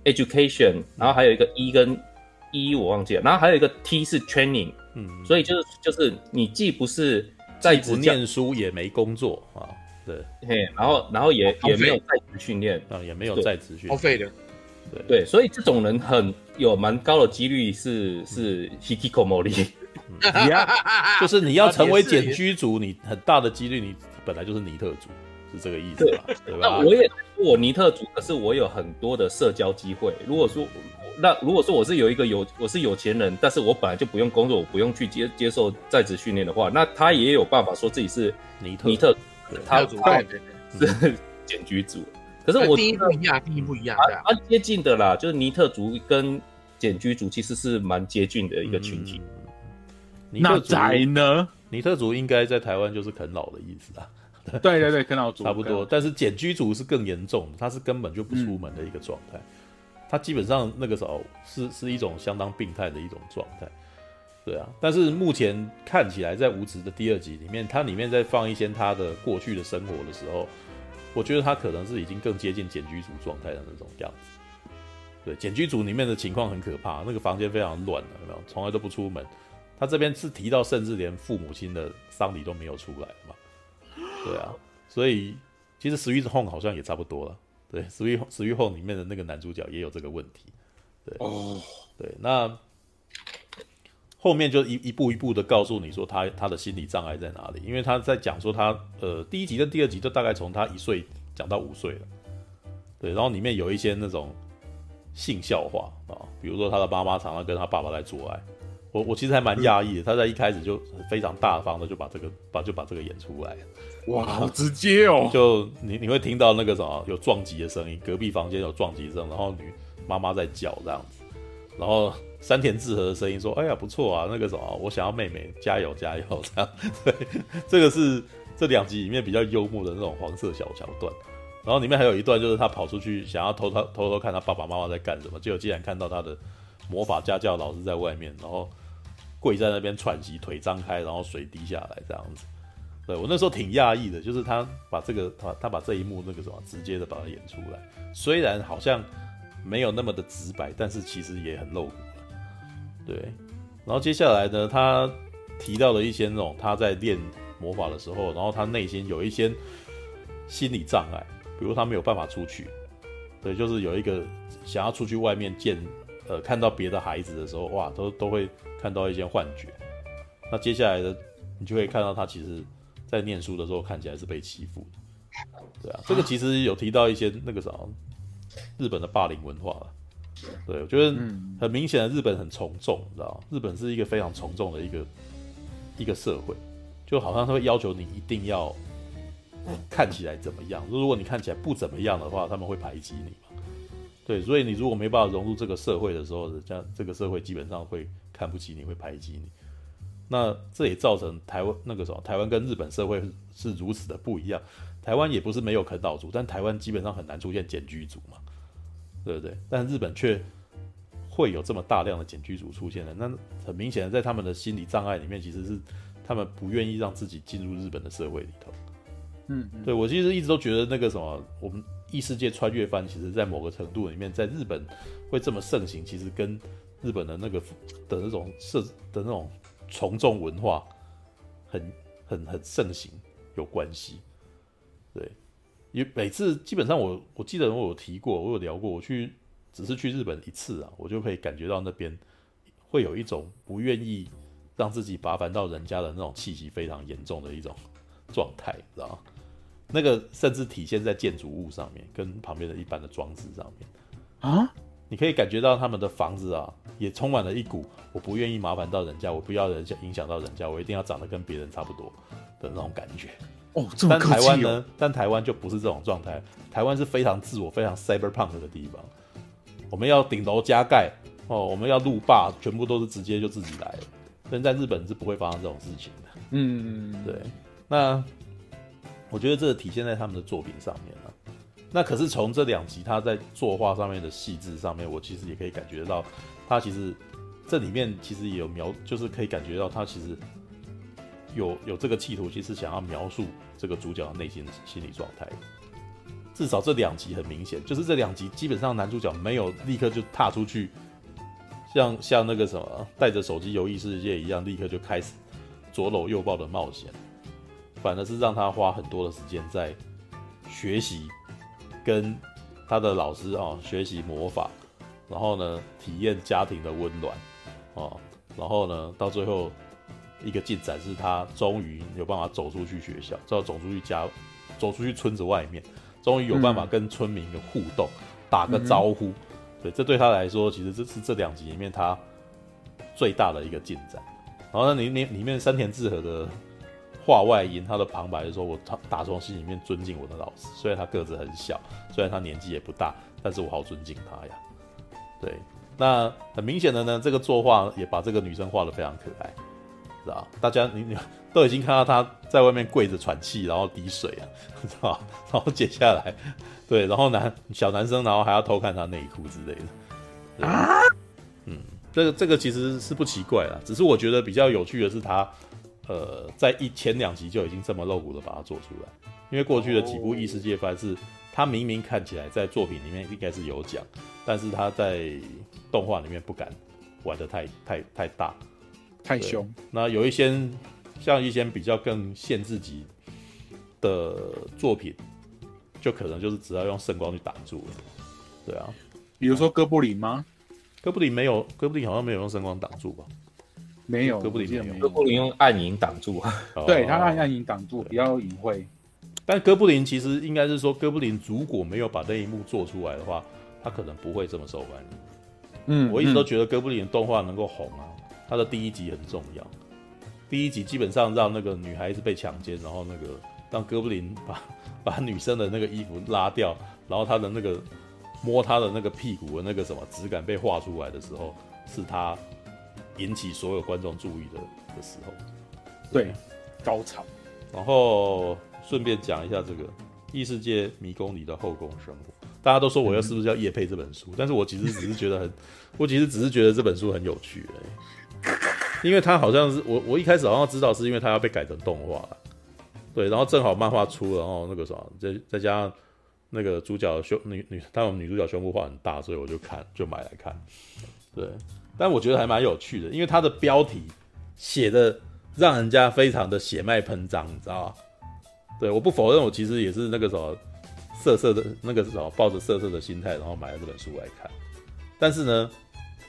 education，然后还有一个 E 跟 E 我忘记了，然后还有一个 T 是 training，嗯，所以就是就是你既不是在职念书，也没工作啊，对，嘿，然后然后也也没有在职训练啊，也没有在职训练，耗费的。对，对，所以这种人很有蛮高的几率是是 hikikomori，就是你要成为简居族，你很大的几率你本来就是尼特族，是这个意思吧？对，吧？那我也我尼特族，可是我有很多的社交机会。如果说那如果说我是有一个有我是有钱人，但是我本来就不用工作，我不用去接接受在职训练的话，那他也有办法说自己是尼特尼特，他他是 简居族。可是我第一不一样，第一不一样，蛮蛮接近的啦。就是尼特族跟简居族其实是蛮接近的一个群体。尼特族呢？尼特族应该在台湾就是啃老的意思啊。对对对，啃老族差不多。但是简居族是更严重的，他是根本就不出门的一个状态。他基本上那个时候是是一种相当病态的一种状态。对啊，但是目前看起来在无职的第二集里面，它里面在放一些他的过去的生活的时候。我觉得他可能是已经更接近简居族状态的那种样子。对，简居族里面的情况很可怕，那个房间非常乱的，有没有？从来都不出门。他这边是提到，甚至连父母亲的丧礼都没有出来嘛。对啊，所以其实《Sweet Home》好像也差不多了。对，《Sweet Sweet Home》里面的那个男主角也有这个问题。对，哦，对，那。后面就一一步一步的告诉你说他他的心理障碍在哪里，因为他在讲说他呃第一集跟第二集就大概从他一岁讲到五岁了，对，然后里面有一些那种性笑话啊，比如说他的妈妈常常跟他爸爸在做爱，我我其实还蛮讶异的，他在一开始就非常大方的就把这个把就把这个演出来，哇，好直接哦，就你你会听到那个什么有撞击的声音，隔壁房间有撞击声，然后女妈妈在叫这样子，然后。山田智和的声音说：“哎呀，不错啊，那个什么，我想要妹妹，加油加油！”这样，对，这个是这两集里面比较幽默的那种黄色小桥段。然后里面还有一段，就是他跑出去想要偷偷偷偷看他爸爸妈妈在干什么，结果竟然看到他的魔法家教老师在外面，然后跪在那边喘息，腿张开，然后水滴下来这样子。对，我那时候挺讶异的，就是他把这个他他把这一幕那个什么直接的把它演出来，虽然好像没有那么的直白，但是其实也很露骨。对，然后接下来呢，他提到了一些那种他在练魔法的时候，然后他内心有一些心理障碍，比如他没有办法出去，对，就是有一个想要出去外面见，呃，看到别的孩子的时候，哇，都都会看到一些幻觉。那接下来的你就会看到他其实在念书的时候看起来是被欺负的，对啊，这个其实有提到一些那个啥，日本的霸凌文化了。对，我觉得很明显的，日本很从众，你知道吗？日本是一个非常从众的一个一个社会，就好像他会要求你一定要看起来怎么样。如果你看起来不怎么样的话，他们会排挤你嘛。对，所以你如果没办法融入这个社会的时候，这样这个社会基本上会看不起你，会排挤你。那这也造成台湾那个什么，台湾跟日本社会是如此的不一样。台湾也不是没有啃老族，但台湾基本上很难出现检居族嘛。对不对？但日本却会有这么大量的检居族出现的，那很明显的，在他们的心理障碍里面，其实是他们不愿意让自己进入日本的社会里头。嗯，嗯，对，我其实一直都觉得那个什么，我们异世界穿越番，其实在某个程度里面，在日本会这么盛行，其实跟日本的那个的那种社的那种从众文化很很很盛行有关系。对。因为每次基本上我我记得我有提过，我有聊过，我去只是去日本一次啊，我就可以感觉到那边会有一种不愿意让自己麻烦到人家的那种气息非常严重的一种状态，知道？那个甚至体现在建筑物上面，跟旁边的一般的装置上面啊，你可以感觉到他们的房子啊，也充满了一股我不愿意麻烦到人家，我不要人家影响到人家，我一定要长得跟别人差不多的那种感觉。哦，这么哦，但台湾呢？但台湾就不是这种状态。台湾是非常自我、非常 cyberpunk 的地方。我们要顶楼加盖哦，我们要路霸，全部都是直接就自己来了。但在日本是不会发生这种事情的。嗯，对。那我觉得这个体现在他们的作品上面了。那可是从这两集他在作画上面的细致上面，我其实也可以感觉到，他其实这里面其实也有描，就是可以感觉到他其实有有这个企图，其实想要描述。这个主角的内心心理状态，至少这两集很明显，就是这两集基本上男主角没有立刻就踏出去，像像那个什么带着手机游异世界一样，立刻就开始左搂右抱的冒险，反而是让他花很多的时间在学习，跟他的老师啊学习魔法，然后呢体验家庭的温暖，哦，然后呢到最后。一个进展是他终于有办法走出去学校，知道走出去家，走出去村子外面，终于有办法跟村民有互动，嗯、打个招呼。对，这对他来说，其实这是这两集里面他最大的一个进展。然后呢，里里里面山田智和的话外音，他的旁白就说：“我他打从心里面尊敬我的老师，虽然他个子很小，虽然他年纪也不大，但是我好尊敬他呀。”对，那很明显的呢，这个作画也把这个女生画得非常可爱，知道？大家你你都已经看到她在外面跪着喘气，然后滴水啊，知道？然后接下来，对，然后男小男生，然后还要偷看她内裤之类的。啊，嗯，这个这个其实是不奇怪啦，只是我觉得比较有趣的是他，呃，在一前两集就已经这么露骨的把它做出来，因为过去的几部异世界番是，他明明看起来在作品里面应该是有讲，但是他在动画里面不敢玩的太太太大。太凶，那有一些像一些比较更限制级的作品，就可能就是只要用圣光去挡住了。对啊，比如说哥布林吗？哥布林没有，哥布林好像没有用圣光挡住吧？没有，哥布林没有，哥布林用暗影挡住。对，他暗暗影挡住，比较隐晦。但哥布林其实应该是说，哥布林如果没有把那一幕做出来的话，他可能不会这么受欢迎。嗯，我一直都觉得哥布林的动画能够红啊。他的第一集很重要，第一集基本上让那个女孩子被强奸，然后那个让哥布林把 把女生的那个衣服拉掉，然后他的那个摸他的那个屁股的那个什么质感被画出来的时候，是他引起所有观众注意的的时候，对，高潮。然后顺便讲一下这个《异世界迷宫里的后宫生活》，大家都说我要是不是要夜配这本书，嗯、但是我其实只是觉得很，我其实只是觉得这本书很有趣而已。因为它好像是我，我一开始好像知道是因为它要被改成动画了，对，然后正好漫画出了，然后那个什么，再再加上那个主角胸女女，他们女主角胸部画很大，所以我就看就买来看，对，但我觉得还蛮有趣的，因为它的标题写的让人家非常的血脉喷张，你知道吗？对，我不否认，我其实也是那个什么色色的，那个什么抱着色色的心态，然后买了这本书来看，但是呢。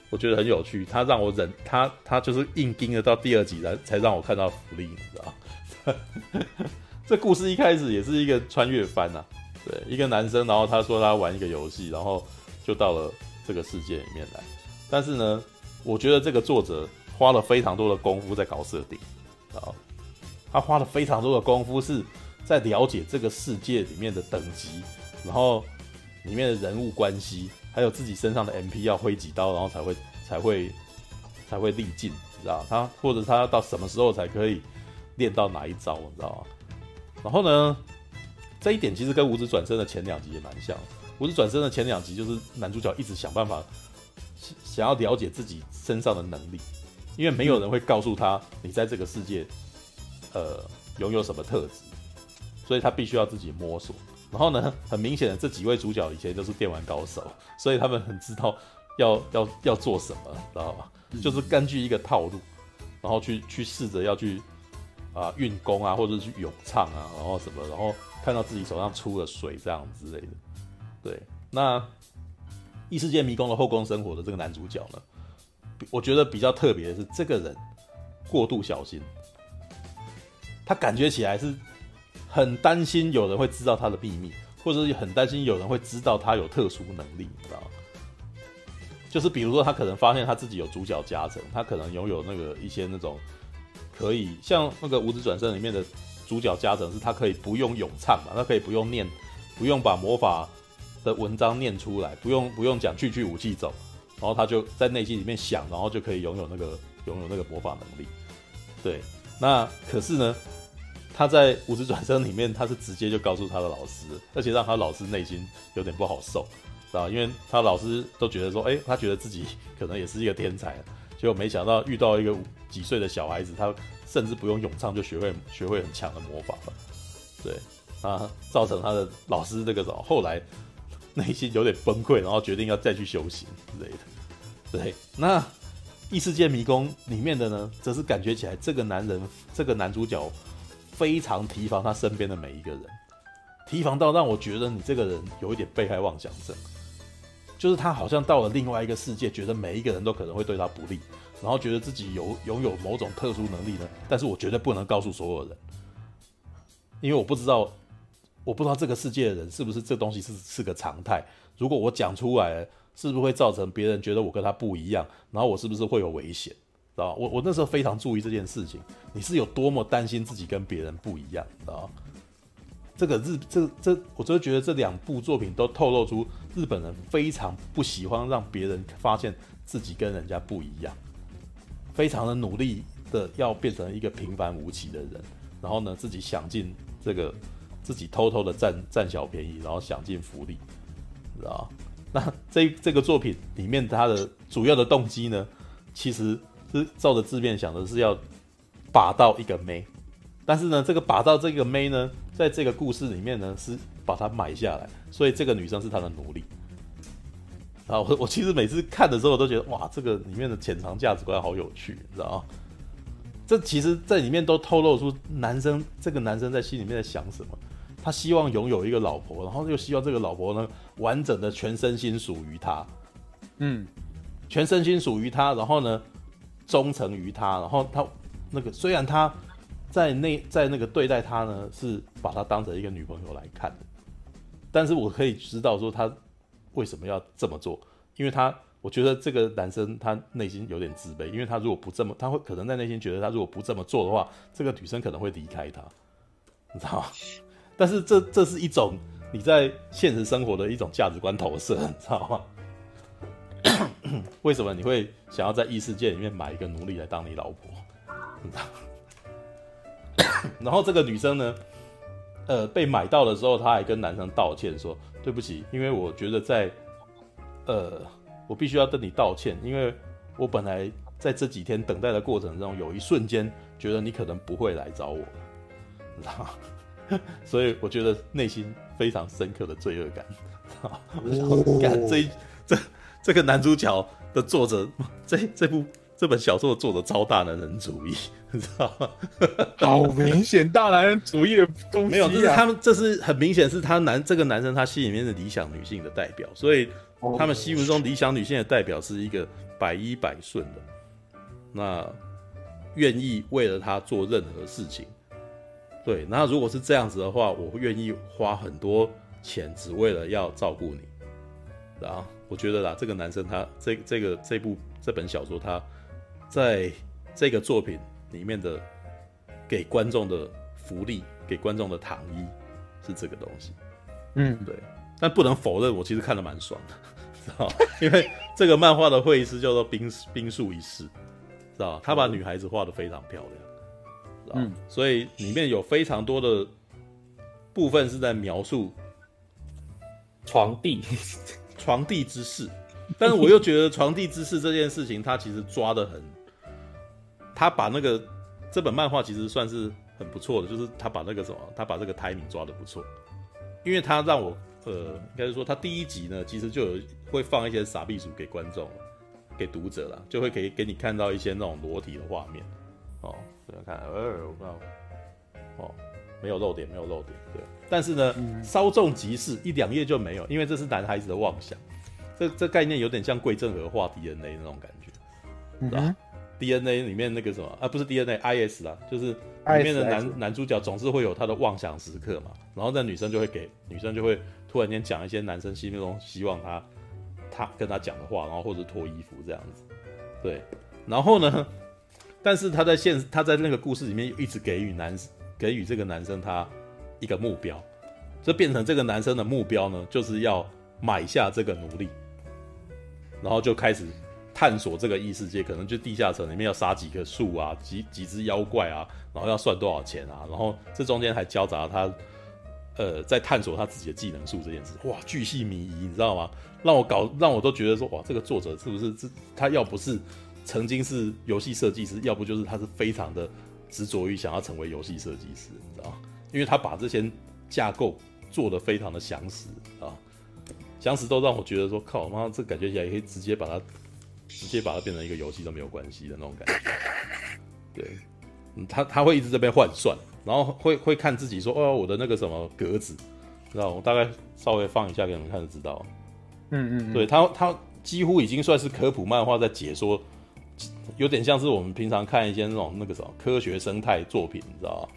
我觉得很有趣，他让我忍，他他就是硬盯着到第二集才才让我看到福利，你知道？这故事一开始也是一个穿越番啊，对，一个男生，然后他说他玩一个游戏，然后就到了这个世界里面来。但是呢，我觉得这个作者花了非常多的功夫在搞设定啊，他花了非常多的功夫是在了解这个世界里面的等级，然后里面的人物关系。还有自己身上的 MP 要挥几刀，然后才会才会才会力尽，你知道他或者他要到什么时候才可以练到哪一招，你知道吗？然后呢，这一点其实跟无职转生的前两集也蛮像。无职转生的前两集就是男主角一直想办法想要了解自己身上的能力，因为没有人会告诉他你在这个世界呃拥有什么特质，所以他必须要自己摸索。然后呢，很明显的，这几位主角以前都是电玩高手，所以他们很知道要要要做什么，知道吧？就是根据一个套路，然后去去试着要去啊运功啊，或者是去咏唱啊，然后什么，然后看到自己手上出了水这样之类的。对，那异世界迷宫的后宫生活的这个男主角呢，我觉得比较特别的是，这个人过度小心，他感觉起来是。很担心有人会知道他的秘密，或者是很担心有人会知道他有特殊能力，你知道吗？就是比如说，他可能发现他自己有主角加成，他可能拥有那个一些那种可以像那个五指转生里面的主角加成，是他可以不用咏唱嘛，他可以不用念，不用把魔法的文章念出来，不用不用讲句句武器走，然后他就在内心里面想，然后就可以拥有那个拥有那个魔法能力。对，那可是呢？他在无职转生里面，他是直接就告诉他的老师，而且让他老师内心有点不好受，知道？因为他老师都觉得说，哎、他觉得自己可能也是一个天才，结果没想到遇到一个几岁的小孩子，他甚至不用咏唱就学会学会很强的魔法了，对，啊，造成他的老师这个后来内心有点崩溃，然后决定要再去修行之类的，对，那异世界迷宫里面的呢，则是感觉起来这个男人，这个男主角。非常提防他身边的每一个人，提防到让我觉得你这个人有一点被害妄想症，就是他好像到了另外一个世界，觉得每一个人都可能会对他不利，然后觉得自己有拥有某种特殊能力呢，但是我绝对不能告诉所有人，因为我不知道，我不知道这个世界的人是不是这东西是是个常态，如果我讲出来，是不是会造成别人觉得我跟他不一样，然后我是不是会有危险？知道我我那时候非常注意这件事情，你是有多么担心自己跟别人不一样，知道这个日这这，我就觉得这两部作品都透露出日本人非常不喜欢让别人发现自己跟人家不一样，非常的努力的要变成一个平凡无奇的人，然后呢，自己想尽这个自己偷偷的占占小便宜，然后享尽福利，知道那这这个作品里面它的主要的动机呢，其实是照着字面想的是要把到一个妹。但是呢，这个把到这个妹呢，在这个故事里面呢，是把她买下来，所以这个女生是他的奴隶。啊，我我其实每次看的时候，我都觉得哇，这个里面的潜藏价值观好有趣，你知道吗？这其实，在里面都透露出男生这个男生在心里面在想什么。他希望拥有一个老婆，然后又希望这个老婆呢，完整的全身心属于他，嗯，全身心属于他，然后呢，忠诚于他，然后他那个虽然他。在那在那个对待他呢，是把他当成一个女朋友来看的，但是我可以知道说他为什么要这么做，因为他我觉得这个男生他内心有点自卑，因为他如果不这么，他会可能在内心觉得他如果不这么做的话，这个女生可能会离开他，你知道吗？但是这这是一种你在现实生活的一种价值观投射，你知道吗？为什么你会想要在异世界里面买一个奴隶来当你老婆？然后这个女生呢，呃，被买到的时候，她还跟男生道歉说：“对不起，因为我觉得在，呃，我必须要跟你道歉，因为我本来在这几天等待的过程中，有一瞬间觉得你可能不会来找我，你知道？所以我觉得内心非常深刻的罪恶感。我想干这这这个男主角的作者，这这部。”这本小说的作者超大男人主义，你知道吗？好明显大男人主义的东西、啊。没有，就是他们，这是很明显是他男这个男生他心里面的理想女性的代表，所以他们心目中理想女性的代表是一个百依百顺的，那愿意为了他做任何事情。对，那如果是这样子的话，我会愿意花很多钱，只为了要照顾你。然后我觉得啦，这个男生他这这个这部这本小说他。在这个作品里面的给观众的福利，给观众的糖衣是这个东西，嗯，对。但不能否认，我其实看的蛮爽的，知道？因为这个漫画的绘师叫做冰冰树一世，知道？他把女孩子画的非常漂亮，知道？嗯，所以里面有非常多的部分是在描述床地 床地之事，但是我又觉得床地之事这件事情，他其实抓的很。他把那个这本漫画其实算是很不错的，就是他把那个什么，他把这个 timing 抓的不错，因为他让我呃，应该是说他第一集呢，其实就有会放一些傻逼鼠给观众，给读者啦，就会给给你看到一些那种裸体的画面哦，这样看，呃，我不知道，哦，没有漏点，没有漏点，对，但是呢，嗯、稍纵即逝，一两页就没有，因为这是男孩子的妄想，这这概念有点像桂正和画 DNA 那种感觉，嗯哼。DNA 里面那个什么啊，不是 DNA，IS 啦，就是里面的男男主角总是会有他的妄想时刻嘛，然后那女生就会给女生就会突然间讲一些男生心中希望他他跟他讲的话，然后或者脱衣服这样子，对，然后呢，但是他在现他在那个故事里面一直给予男给予这个男生他一个目标，这变成这个男生的目标呢，就是要买下这个奴隶，然后就开始。探索这个异世界，可能就地下城里面要杀几棵树啊，几几只妖怪啊，然后要算多少钱啊，然后这中间还交杂他，呃，在探索他自己的技能树这件事，哇，巨细靡遗，你知道吗？让我搞，让我都觉得说，哇，这个作者是不是这他要不是曾经是游戏设计师，要不就是他是非常的执着于想要成为游戏设计师，你知道吗？因为他把这些架构做得非常的详实啊，详实都让我觉得说，靠，妈，这感觉起来也可以直接把它。直接把它变成一个游戏都没有关系的那种感觉，对，嗯，他他会一直这边换算，然后会会看自己说，哦，我的那个什么格子，知道？我大概稍微放一下给你们看就知道。嗯，嗯嗯，对他他几乎已经算是科普漫画在解说，有点像是我们平常看一些那种那个什么科学生态作品，你知道？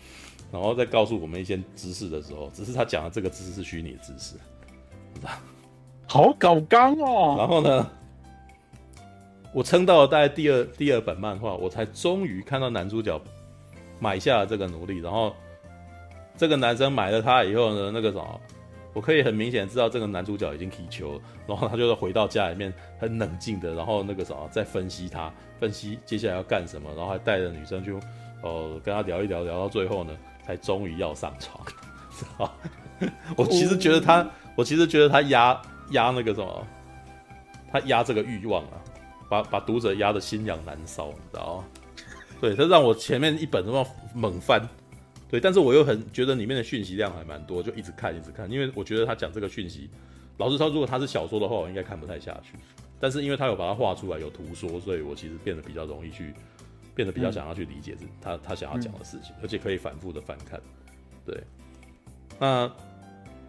然后再告诉我们一些知识的时候，只是他讲的这个知识是虚拟的知识，好搞刚哦。然后呢？我撑到了大概第二第二本漫画，我才终于看到男主角买下了这个奴隶，然后这个男生买了他以后呢，那个什么，我可以很明显知道这个男主角已经踢球了，然后他就回到家里面很冷静的，然后那个什么在分析他，分析接下来要干什么，然后还带着女生去、呃、跟他聊一聊，聊到最后呢，才终于要上床。我其实觉得他，我其实觉得他压压那个什么，他压这个欲望啊。把把读者压得心痒难搔，你知道吗？对，他让我前面一本都要猛翻，对，但是我又很觉得里面的讯息量还蛮多，就一直看一直看，因为我觉得他讲这个讯息，老实说，如果他是小说的话，我应该看不太下去。但是因为他有把它画出来，有图说，所以我其实变得比较容易去，变得比较想要去理解这他他想要讲的事情，而且可以反复的翻看。对，那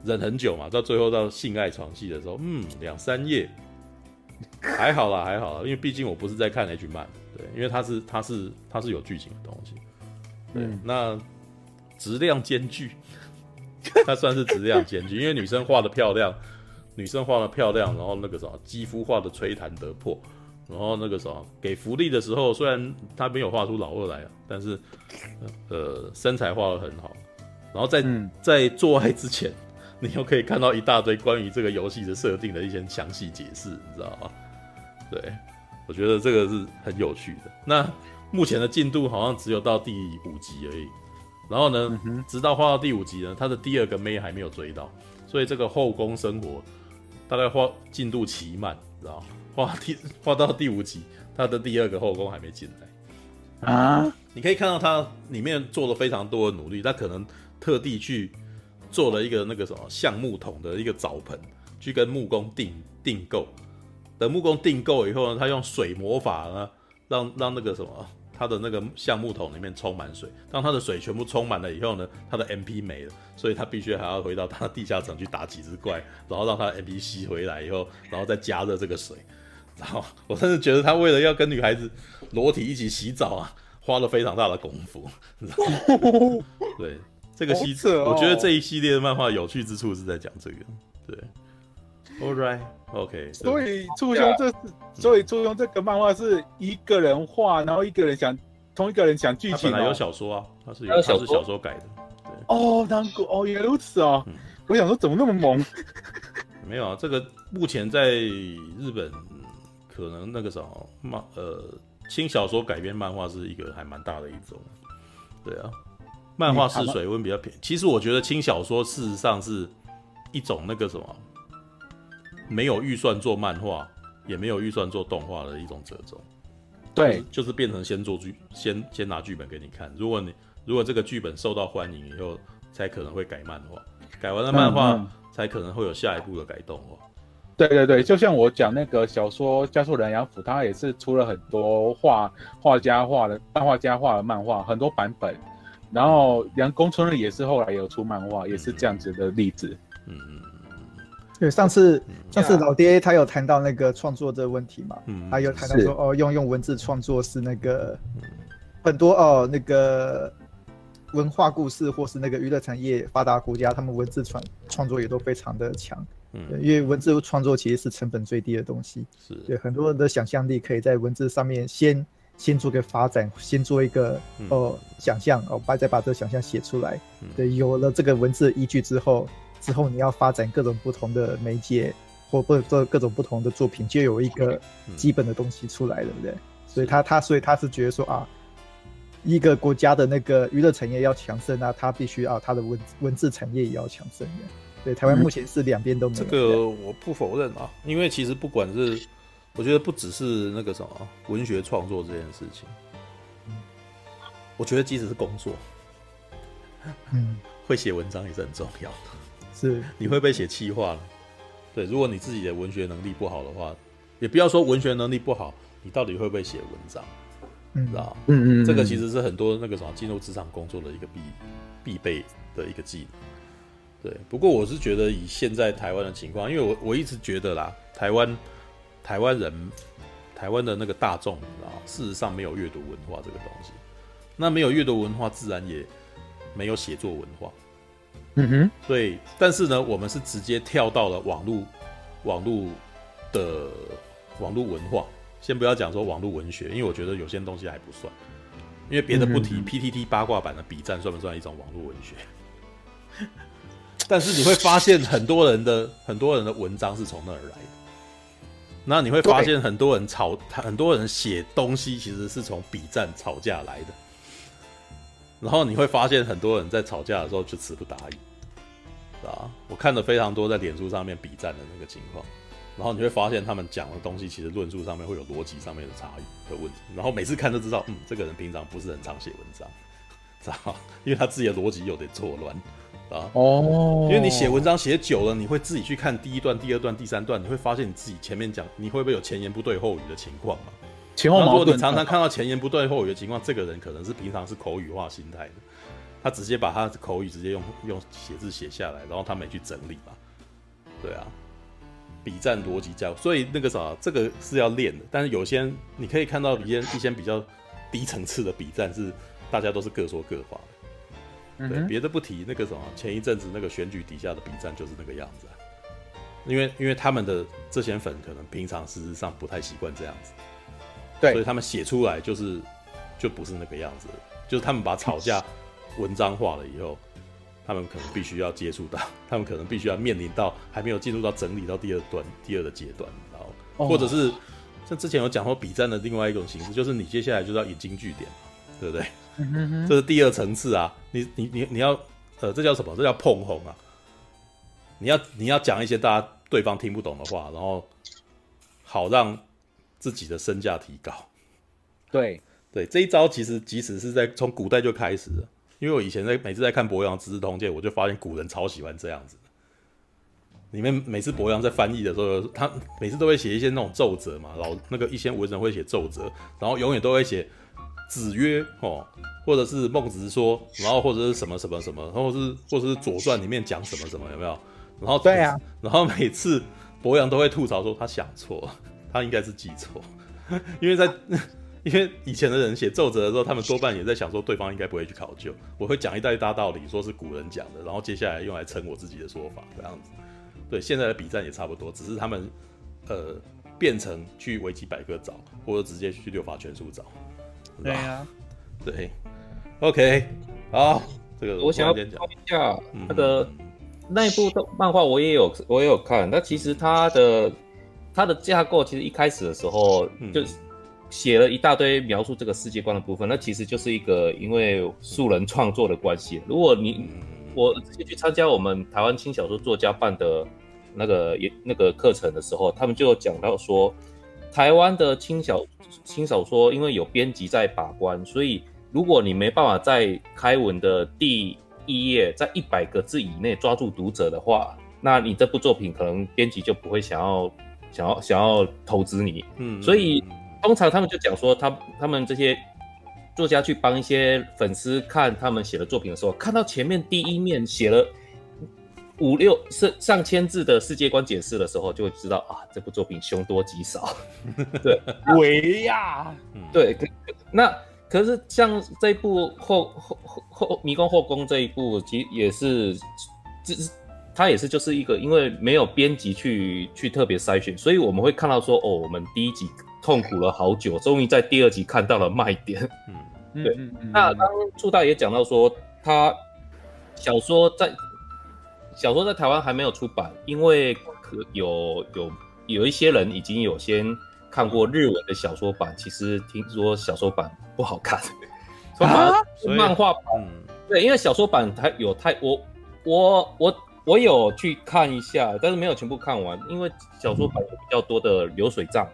忍很久嘛，到最后到性爱床戏的时候，嗯，两三页。还好啦，还好啦，因为毕竟我不是在看 H 漫，对，因为它是它是它是有剧情的东西，对，嗯、那质量兼具，它算是质量兼具，因为女生画的漂亮，女生画的漂亮，然后那个什么肌肤画的吹弹得破，然后那个什么给福利的时候，虽然他没有画出老二来啊，但是呃身材画的很好，然后在、嗯、在做爱之前。你又可以看到一大堆关于这个游戏的设定的一些详细解释，你知道吗？对，我觉得这个是很有趣的。那目前的进度好像只有到第五集而已，然后呢，直到画到第五集呢，他的第二个妹还没有追到，所以这个后宫生活大概画进度奇慢，知道吗？画第画到第五集，他的第二个后宫还没进来啊！你可以看到他里面做了非常多的努力，他可能特地去。做了一个那个什么橡木桶的一个澡盆，去跟木工订订购。等木工订购以后呢，他用水魔法呢，让让那个什么，他的那个橡木桶里面充满水。当他的水全部充满了以后呢，他的 MP 没了，所以他必须还要回到他的地下层去打几只怪，然后让他的 MP 吸回来以后，然后再加热这个水。然后我甚至觉得他为了要跟女孩子裸体一起洗澡啊，花了非常大的功夫。对。这个系列，哦、我觉得这一系列的漫画有趣之处是在讲这个，对，All right，OK，所以初兄这是，所以初兄这个漫画是一个人画，然后一个人想，同一个人想剧情。他本来有小说啊，他是有，他是小说改的。对哦，难怪哦，原来如此哦。嗯、我想说怎么那么萌？没有啊，这个目前在日本可能那个什么漫呃轻小说改编漫画是一个还蛮大的一种，对啊。漫画试水温比较便宜，其实我觉得轻小说事实上是一种那个什么，没有预算做漫画，也没有预算做动画的一种折中。对，就是，就是变成先做剧，先先拿剧本给你看。如果你如果这个剧本受到欢迎以后，才可能会改漫画，改完了漫画才可能会有下一步的改动画。对对对，就像我讲那个小说《加速人杨府》，他也是出了很多画画家画的漫画家画的漫画，很多版本。然后杨公春日也是后来有出漫画，也是这样子的例子。嗯嗯嗯。对，上次上次老爹他有谈到那个创作这个问题嘛？嗯。他有谈到说哦，用用文字创作是那个很多哦那个文化故事或是那个娱乐产业发达国家，他们文字创创作也都非常的强。嗯。因为文字创作其实是成本最低的东西。是。对，很多人的想象力可以在文字上面先。先做个发展，先做一个哦想象哦，把再把这个想象写出来。嗯、对，有了这个文字依据之后，之后你要发展各种不同的媒介，或或者做各种不同的作品，就有一个基本的东西出来了，对不对？所以他他所以他是觉得说啊，一个国家的那个娱乐产业要强盛啊，他必须啊，他的文文字产业也要强盛的。对，台湾目前是两边都没有、嗯。这个我不否认啊，因为其实不管是。我觉得不只是那个什么文学创作这件事情，我觉得即使是工作，嗯，会写文章也是很重要的。是，你会不会写气话了？对，如果你自己的文学能力不好的话，也不要说文学能力不好，你到底会不会写文章？嗯，知道？嗯嗯，这个其实是很多那个什么进入职场工作的一个必必备的一个技能。对，不过我是觉得以现在台湾的情况，因为我我一直觉得啦，台湾。台湾人，台湾的那个大众，啊，事实上没有阅读文化这个东西。那没有阅读文化，自然也没有写作文化。嗯哼。所以，但是呢，我们是直接跳到了网络，网络的网络文化，先不要讲说网络文学，因为我觉得有些东西还不算。因为别的不提，PTT 八卦版的笔战算不算一种网络文学？但是你会发现很多人的很多人的文章是从那儿来的。那你会发现很多人吵，很多人写东西其实是从笔战吵架来的。然后你会发现很多人在吵架的时候就词不达意，啊，我看了非常多在脸书上面比战的那个情况。然后你会发现，他们讲的东西其实论述上面会有逻辑上面的差异的问题。然后每次看都知道，嗯，这个人平常不是很常写文章，知道因为他自己的逻辑有点错乱，啊，哦，因为你写文章写久了，你会自己去看第一段、第二段、第三段，你会发现你自己前面讲，你会不会有前言不对后语的情况嘛？前后矛盾。如果你常常看到前言不对后语的情况，这个人可能是平常是口语化心态的，他直接把他的口语直接用用写字写下来，然后他没去整理嘛？对啊。比战逻辑教，所以那个啥，这个是要练的。但是有些你可以看到一些一些比较低层次的比战是大家都是各说各话的。对，别的不提，那个什么前一阵子那个选举底下的比战就是那个样子啊。因为因为他们的这些粉可能平常事实上不太习惯这样子，对，所以他们写出来就是就不是那个样子，就是他们把吵架文章化了以后。他们可能必须要接触到，他们可能必须要面临到还没有进入到整理到第二段第二的阶段，然后或者是像之前有讲过比战的另外一种形式，就是你接下来就是要引经据典嘛，对不对？这是第二层次啊，你你你你要呃，这叫什么？这叫碰红啊！你要你要讲一些大家对方听不懂的话，然后好让自己的身价提高。对对，这一招其实即使是在从古代就开始了。因为我以前在每次在看伯阳《资治通鉴》，我就发现古人超喜欢这样子。里面每次伯阳在翻译的时候，他每次都会写一些那种奏折嘛，老那个一些文人会写奏折，然后永远都会写“子曰”哦，或者是孟子说，然后或者是什么什么什么，然后是或者是《左传》里面讲什么什么，有没有？然后对啊，然后每次伯阳都会吐槽说他想错，他应该是记错，因为在。因为以前的人写奏折的时候，他们多半也在想说对方应该不会去考究。我会讲一大一大道理，说是古人讲的，然后接下来用来撑我自己的说法，这样子。对，现在的比战也差不多，只是他们呃变成去维基百科找，或者直接去六法全书找。对呀，对，OK，好，这个我想要讲一下那个那一部的漫画，我也有我也有看。那其实它的它的架构其实一开始的时候就。写了一大堆描述这个世界观的部分，那其实就是一个因为素人创作的关系。如果你我直接去参加我们台湾轻小说作家办的那个也那个课程的时候，他们就讲到说，台湾的轻小轻小说因为有编辑在把关，所以如果你没办法在开文的第一页在一百个字以内抓住读者的话，那你这部作品可能编辑就不会想要想要想要投资你。嗯，所以。通常他们就讲说，他他们这些作家去帮一些粉丝看他们写的作品的时候，看到前面第一面写了五六上上千字的世界观解释的时候，就会知道啊，这部作品凶多吉少。对，喂呀，对，那可是像这一部后后后后迷宫后宫这一部，其实也是，这是他也是就是一个因为没有编辑去去特别筛选，所以我们会看到说，哦，我们第一集。痛苦了好久，终于在第二集看到了卖点。嗯，对。嗯嗯、那刚刚朱大爷讲到说，他小说在小说在台湾还没有出版，因为可有有有一些人已经有先看过日文的小说版，其实听说小说版不好看。啊？漫画版？嗯、对，因为小说版它有太我我我我有去看一下，但是没有全部看完，因为小说版有比较多的流水账。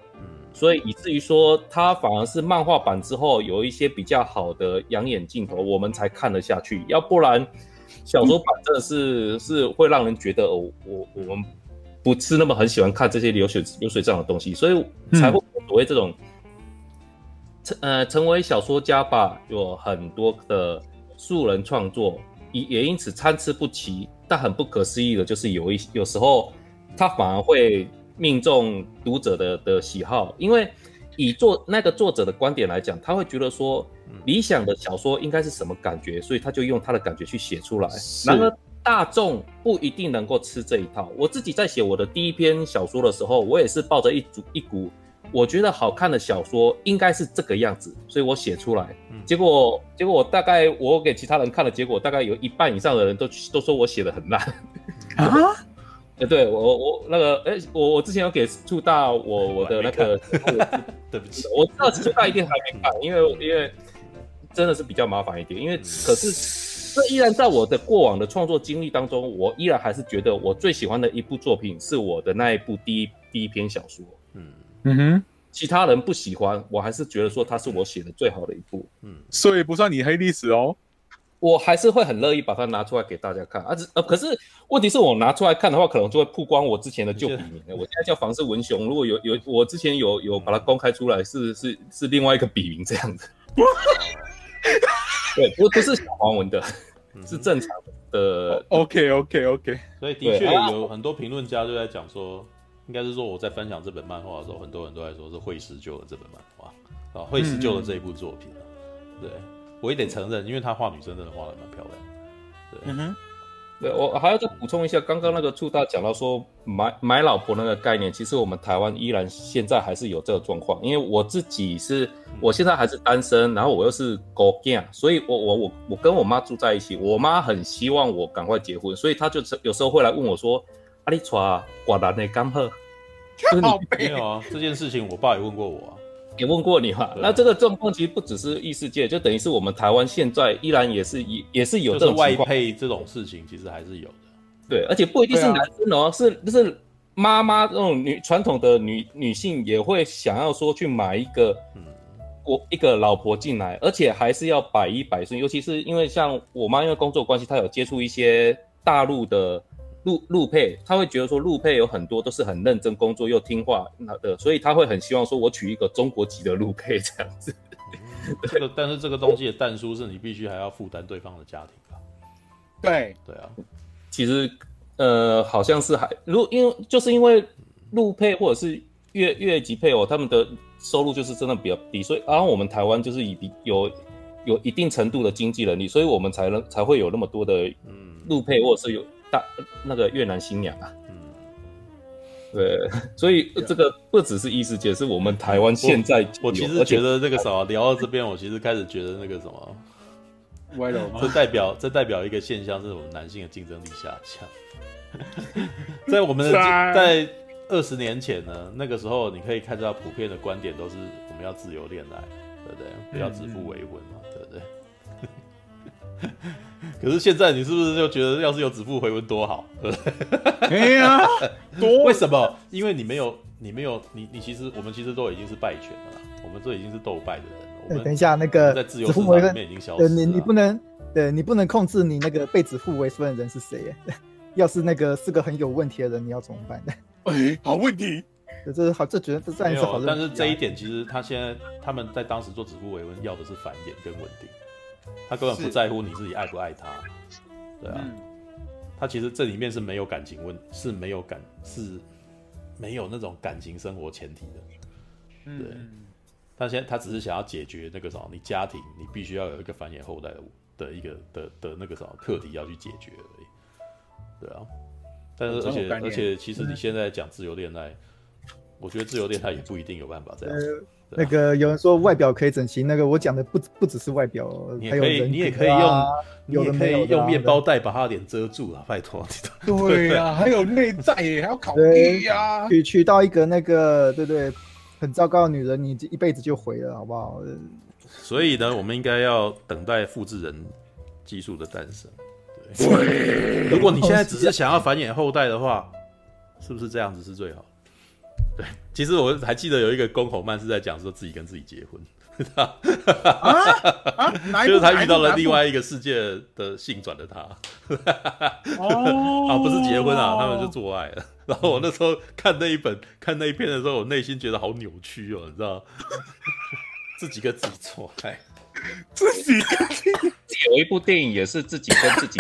所以以至于说，它反而是漫画版之后有一些比较好的养眼镜头，我们才看得下去。要不然，小说版真的是、嗯、是会让人觉得，我我我们不是那么很喜欢看这些流水流水账的东西，所以才会所谓这种成、嗯、呃成为小说家吧，有很多的素人创作，也也因此参差不齐。但很不可思议的就是，有一有时候他反而会。命中读者的的喜好，因为以作那个作者的观点来讲，他会觉得说，理想的小说应该是什么感觉，所以他就用他的感觉去写出来。然而大众不一定能够吃这一套。我自己在写我的第一篇小说的时候，我也是抱着一组一股我觉得好看的小说应该是这个样子，所以我写出来。嗯、结果结果我大概我给其他人看了，结果大概有一半以上的人都都说我写的很烂啊。呃，对我我那个哎，我我之前有给醋大我我的那个，对不起，我知道醋大一定还没看，因为因为真的是比较麻烦一点，因为可是这依然在我的过往的创作经历当中，我依然还是觉得我最喜欢的一部作品是我的那一部第一第一篇小说。嗯嗯哼，其他人不喜欢，我还是觉得说它是我写的最好的一部。嗯，所以不算你黑历史哦。我还是会很乐意把它拿出来给大家看啊！呃，可是问题是我拿出来看的话，可能就会曝光我之前的旧笔名。我现在叫房氏文雄，如果有有我之前有有把它公开出来，是是是另外一个笔名这样子。对，不不是小黄文的，是正常的。OK OK OK。所以的确有很多评论家就在讲说，应该是说我在分享这本漫画的时候，很多人都在说是惠师救了这本漫画啊，惠师救了这一部作品，对。我也得承认，因为他画女生真的画的蛮漂亮。对，嗯哼，对我还要再补充一下，刚刚那个醋大讲到说买买老婆那个概念，其实我们台湾依然现在还是有这个状况。因为我自己是，我现在还是单身，然后我又是孤囝，所以我我我我跟我妈住在一起，我妈很希望我赶快结婚，所以她就有时候会来问我说：“阿你娶寡男的刚好？”没有啊，这件事情我爸也问过我啊。也问过你哈，那这个状况其实不只是异世界，就等于是我们台湾现在依然也是也也是有这种外配这种事情，其实还是有的。对，而且不一定是男生哦，是就是妈妈这种女传统的女女性也会想要说去买一个我一个老婆进来，而且还是要百依百顺，尤其是因为像我妈因为工作关系，她有接触一些大陆的。陆陆配，他会觉得说陆配有很多都是很认真工作又听话那的，所以他会很希望说我娶一个中国籍的陆配这样子。这个，但是这个东西的淡书是你必须还要负担对方的家庭吧？对对啊，其实呃好像是还如因为就是因为陆配或者是越越级配偶他们的收入就是真的比较低，所以然后我们台湾就是以比有有一定程度的经济能力，所以我们才能才会有那么多的嗯陆配或者是有。大那个越南新娘啊，嗯，对，所以这个不只是异世界，是我们台湾现在我。我其实觉得那个什么聊到这边，我其实开始觉得那个什么歪楼吗？这代表这代表一个现象，是我们男性的竞争力下降。在我们的在二十年前呢，那个时候你可以看到普遍的观点都是我们要自由恋爱，对不对？不要指腹为婚嘛？可是现在你是不是就觉得，要是有指腹为婚多好？哎呀，多为什么？因为你没有，你没有，你你其实我们其实都已经是败犬了啦，我们这已经是斗败的人了。我们等一下，那个在自由市场里面已经消失了。你你不能，对你不能控制你那个被指腹为婚的人是谁？要是那个是个很有问题的人，你要怎么办呢？哎，好问题。这是好，这觉得这算是好。但是这一点其实他现在他们在当时做指腹为婚，要的是繁衍跟稳定。他根本不在乎你自己爱不爱他，对啊，他其实这里面是没有感情问，是没有感，是没有那种感情生活前提的，对。他现在他只是想要解决那个什么，你家庭你必须要有一个繁衍后代的的一个的的那个什么课题要去解决而已，对啊。但是而且而且其实你现在讲自由恋爱，我觉得自由恋爱也不一定有办法这样。那个有人说外表可以整形，那个我讲的不不只是外表，你也可以，你也可以用，你也可以用面包袋把他脸遮住了，拜托。对呀，还有内在也还要考虑呀。娶娶到一个那个，对对，很糟糕的女人，你一辈子就毁了，好不好？所以呢，我们应该要等待复制人技术的诞生。对，如果你现在只是想要繁衍后代的话，是不是这样子是最好？对，其实我还记得有一个宫口曼是在讲说自己跟自己结婚，啊？啊、就是他遇到了另外一个世界的性转的他，哦，啊不是结婚啊，他们就做爱了。然后我那时候看那一本看那一篇的时候，我内心觉得好扭曲哦，你知道，自己跟自己做爱，自己跟自己？有一部电影也是自己跟自己，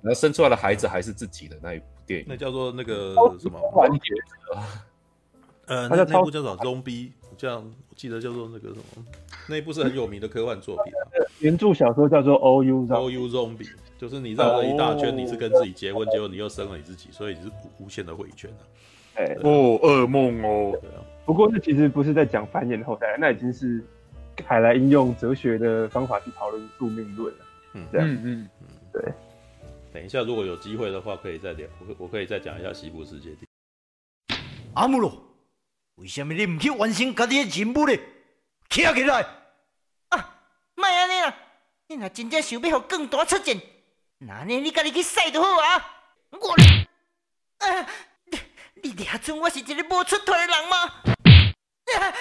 然后生出来的孩子还是自己的那一部电影，那叫做那个什么？完结者。呃，那那部叫做《Zombie》，这样我记得叫做那个什么，那一部是很有名的科幻作品。原著小说叫做《O U O U Zombie》，就是你绕了一大圈，你是跟自己结婚，结果你又生了你自己，所以你是无限的回圈哎，哦，噩梦哦。不过那其实不是在讲繁衍后代，那已经是海来应用哲学的方法去讨论宿命论了。嗯，这样，嗯嗯嗯，对。等一下，如果有机会的话，可以再聊。我我可以再讲一下西部世界。阿姆罗，为什么你唔去完成家己的任务呢？起来起来！啊，莫安尼啦！你若真正想要互更大出战，那呢你家己去使就好啊！我，啊，你你抓准我是一个无出头的人吗？啊，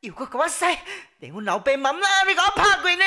又搁甲我使，连阮老爸妈妈你给我拍过呢！